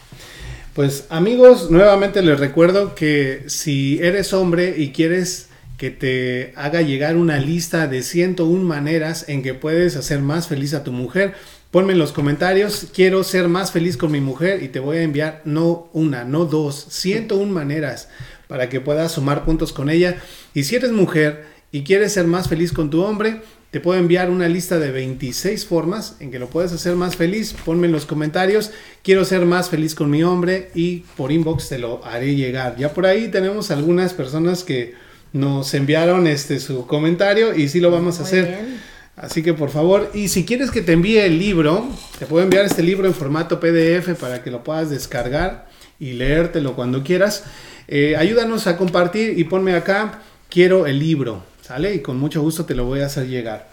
Pues amigos, nuevamente les recuerdo que si eres hombre y quieres que te haga llegar una lista de 101 maneras en que puedes hacer más feliz a tu mujer, ponme en los comentarios, quiero ser más feliz con mi mujer y te voy a enviar no una, no dos, 101 maneras para que puedas sumar puntos con ella. Y si eres mujer y quieres ser más feliz con tu hombre, te puedo enviar una lista de 26 formas en que lo puedes hacer más feliz. Ponme en los comentarios, quiero ser más feliz con mi hombre y por inbox te lo haré llegar. Ya por ahí tenemos algunas personas que nos enviaron este su comentario y sí lo vamos a Muy hacer. bien. Así que por favor, y si quieres que te envíe el libro, te puedo enviar este libro en formato PDF para que lo puedas descargar y leértelo cuando quieras. Eh, ayúdanos a compartir y ponme acá, quiero el libro, ¿sale? Y con mucho gusto te lo voy a hacer llegar.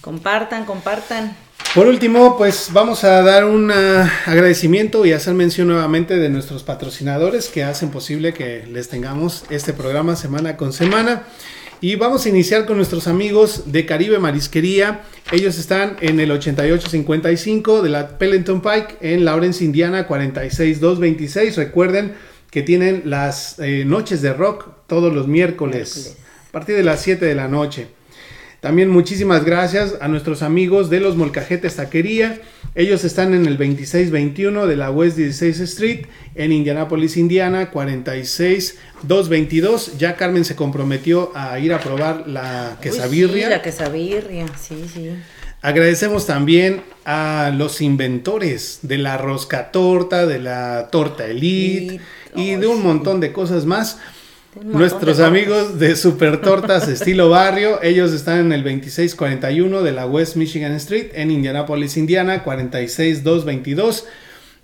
Compartan, compartan. Por último, pues vamos a dar un ah, agradecimiento y hacer mención nuevamente de nuestros patrocinadores que hacen posible que les tengamos este programa semana con semana. Y vamos a iniciar con nuestros amigos de Caribe Marisquería. Ellos están en el 8855 de la Pellenton Pike en Lawrence, Indiana 46226. Recuerden, que tienen las eh, noches de rock todos los miércoles, Miércoles. Partir de las 7 de la noche. También muchísimas gracias a nuestros amigos de los Molcajetes Taquería. Ellos están en el 2621 de la West 16 Street en Indianapolis, Indiana, 46222. Ya Carmen se comprometió a ir a probar la Uy, quesabirria. sí, la quesabirria, sí, sí. Agradecemos también a los inventores de la rosca torta, de la torta elite Y- y ay, de un sí. montón de cosas más. Nuestros amigos de Super Tortas Estilo Barrio, ellos están en el 2641 de la West Michigan Street en Indianapolis, Indiana, 46222.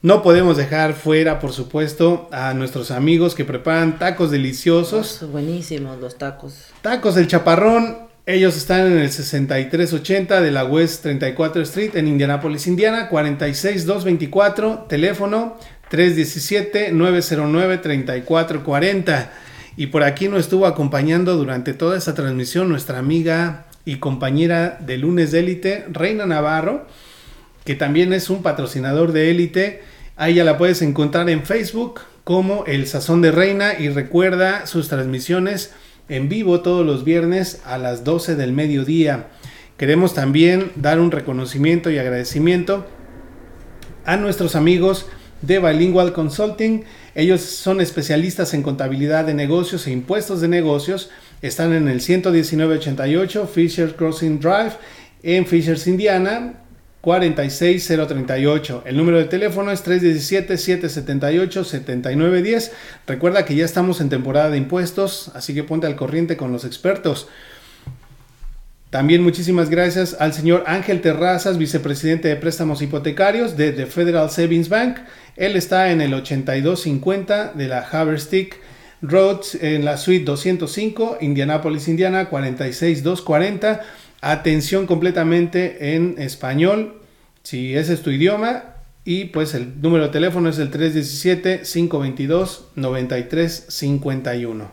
No podemos dejar fuera, por supuesto, a nuestros amigos que preparan tacos deliciosos. Son buenísimos los tacos. Tacos del Chaparrón, ellos están en el 6380 de la West 34 Street en Indianapolis, Indiana, 46224, teléfono 317-909-3440. Y por aquí nos estuvo acompañando durante toda esta transmisión nuestra amiga y compañera de lunes de élite, Reina Navarro, que también es un patrocinador de élite. A ella la puedes encontrar en Facebook como El Sazón de Reina y recuerda sus transmisiones en vivo todos los viernes a las 12 del mediodía. Queremos también dar un reconocimiento y agradecimiento a nuestros amigos de Bilingual Consulting. Ellos son especialistas en contabilidad de negocios e impuestos de negocios. Están en el 11988 Fisher Crossing Drive en Fishers, Indiana. 46038. El número de teléfono es 317-778-7910. Recuerda que ya estamos en temporada de impuestos, así que ponte al corriente con los expertos. También muchísimas gracias al señor Ángel Terrazas, vicepresidente de préstamos hipotecarios de The Federal Savings Bank. Él está en el 8250 de la Haverstick Road en la suite 205, Indianapolis, Indiana, 46240. Atención completamente en español, si ese es tu idioma. Y pues el número de teléfono es el 317-522-9351.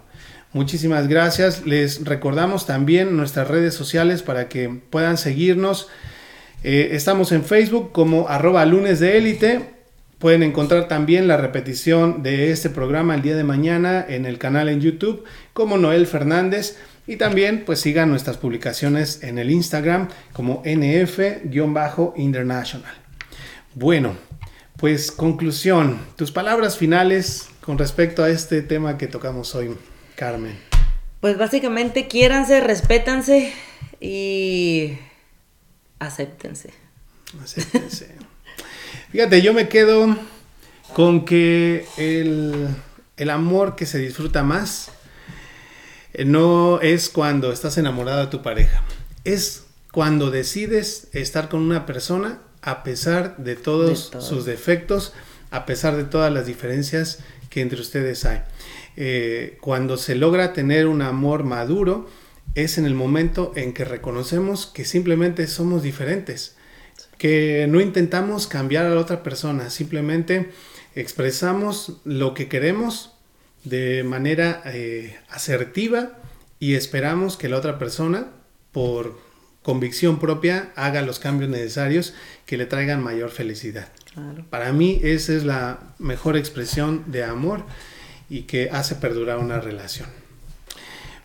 Muchísimas gracias. Les recordamos también nuestras redes sociales para que puedan seguirnos. Eh, estamos en Facebook como arroba lunes de élite. Pueden encontrar también la repetición de este programa el día de mañana en el canal en YouTube como Noel Fernández. Y también pues sigan nuestras publicaciones en el Instagram como nf-international. Bueno, pues conclusión, tus palabras finales con respecto a este tema que tocamos hoy, Carmen. Pues básicamente quiéranse, respétanse y acéptense. Acéptense. Fíjate, yo me quedo con que el, el amor que se disfruta más eh, no es cuando estás enamorado de tu pareja, es cuando decides estar con una persona a pesar de todos De todo. sus defectos, a pesar de todas las diferencias que entre ustedes hay. Eh, cuando se logra tener un amor maduro, es en el momento en que reconocemos que simplemente somos diferentes, que no intentamos cambiar a la otra persona, simplemente expresamos lo que queremos de manera eh, asertiva y esperamos que la otra persona, por convicción propia, haga los cambios necesarios que le traigan mayor felicidad. Claro. Para mí esa es la mejor expresión de amor y que hace perdurar una relación.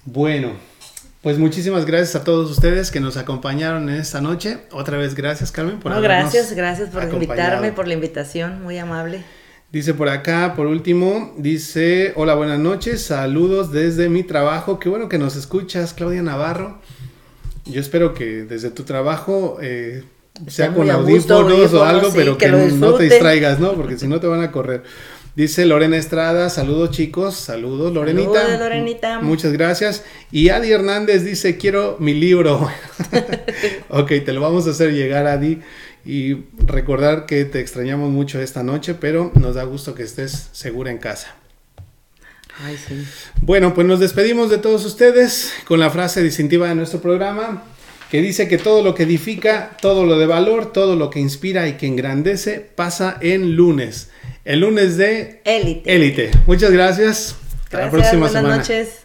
Bueno, pues muchísimas gracias a todos ustedes que nos acompañaron en esta noche. Otra vez gracias Carmen por No, gracias, gracias por acompañado. invitarme, por la invitación, muy amable. Dice por acá, por último, dice, hola, buenas noches, saludos desde mi trabajo. Qué bueno que nos escuchas, Claudia Navarro. Yo espero que desde tu trabajo eh, sea con audífonos o algo, sí, pero que no te distraigas, ¿no? Porque si no te van a correr. Dice Lorena Estrada, saludos chicos, saludos Lorenita. Saludos, Lorenita. Muchas gracias. Y Adi Hernández dice, quiero mi libro. ok, te lo vamos a hacer llegar, Adi. Y recordar que te extrañamos mucho esta noche, pero nos da gusto que estés segura en casa. Ay, sí. Bueno, pues nos despedimos de todos ustedes con la frase distintiva de nuestro programa, que dice que todo lo que edifica, todo lo de valor, todo lo que inspira y que engrandece pasa en lunes. El lunes de Élite. élite. Muchas gracias. Hasta la Gracias, próxima buenas semana. noches.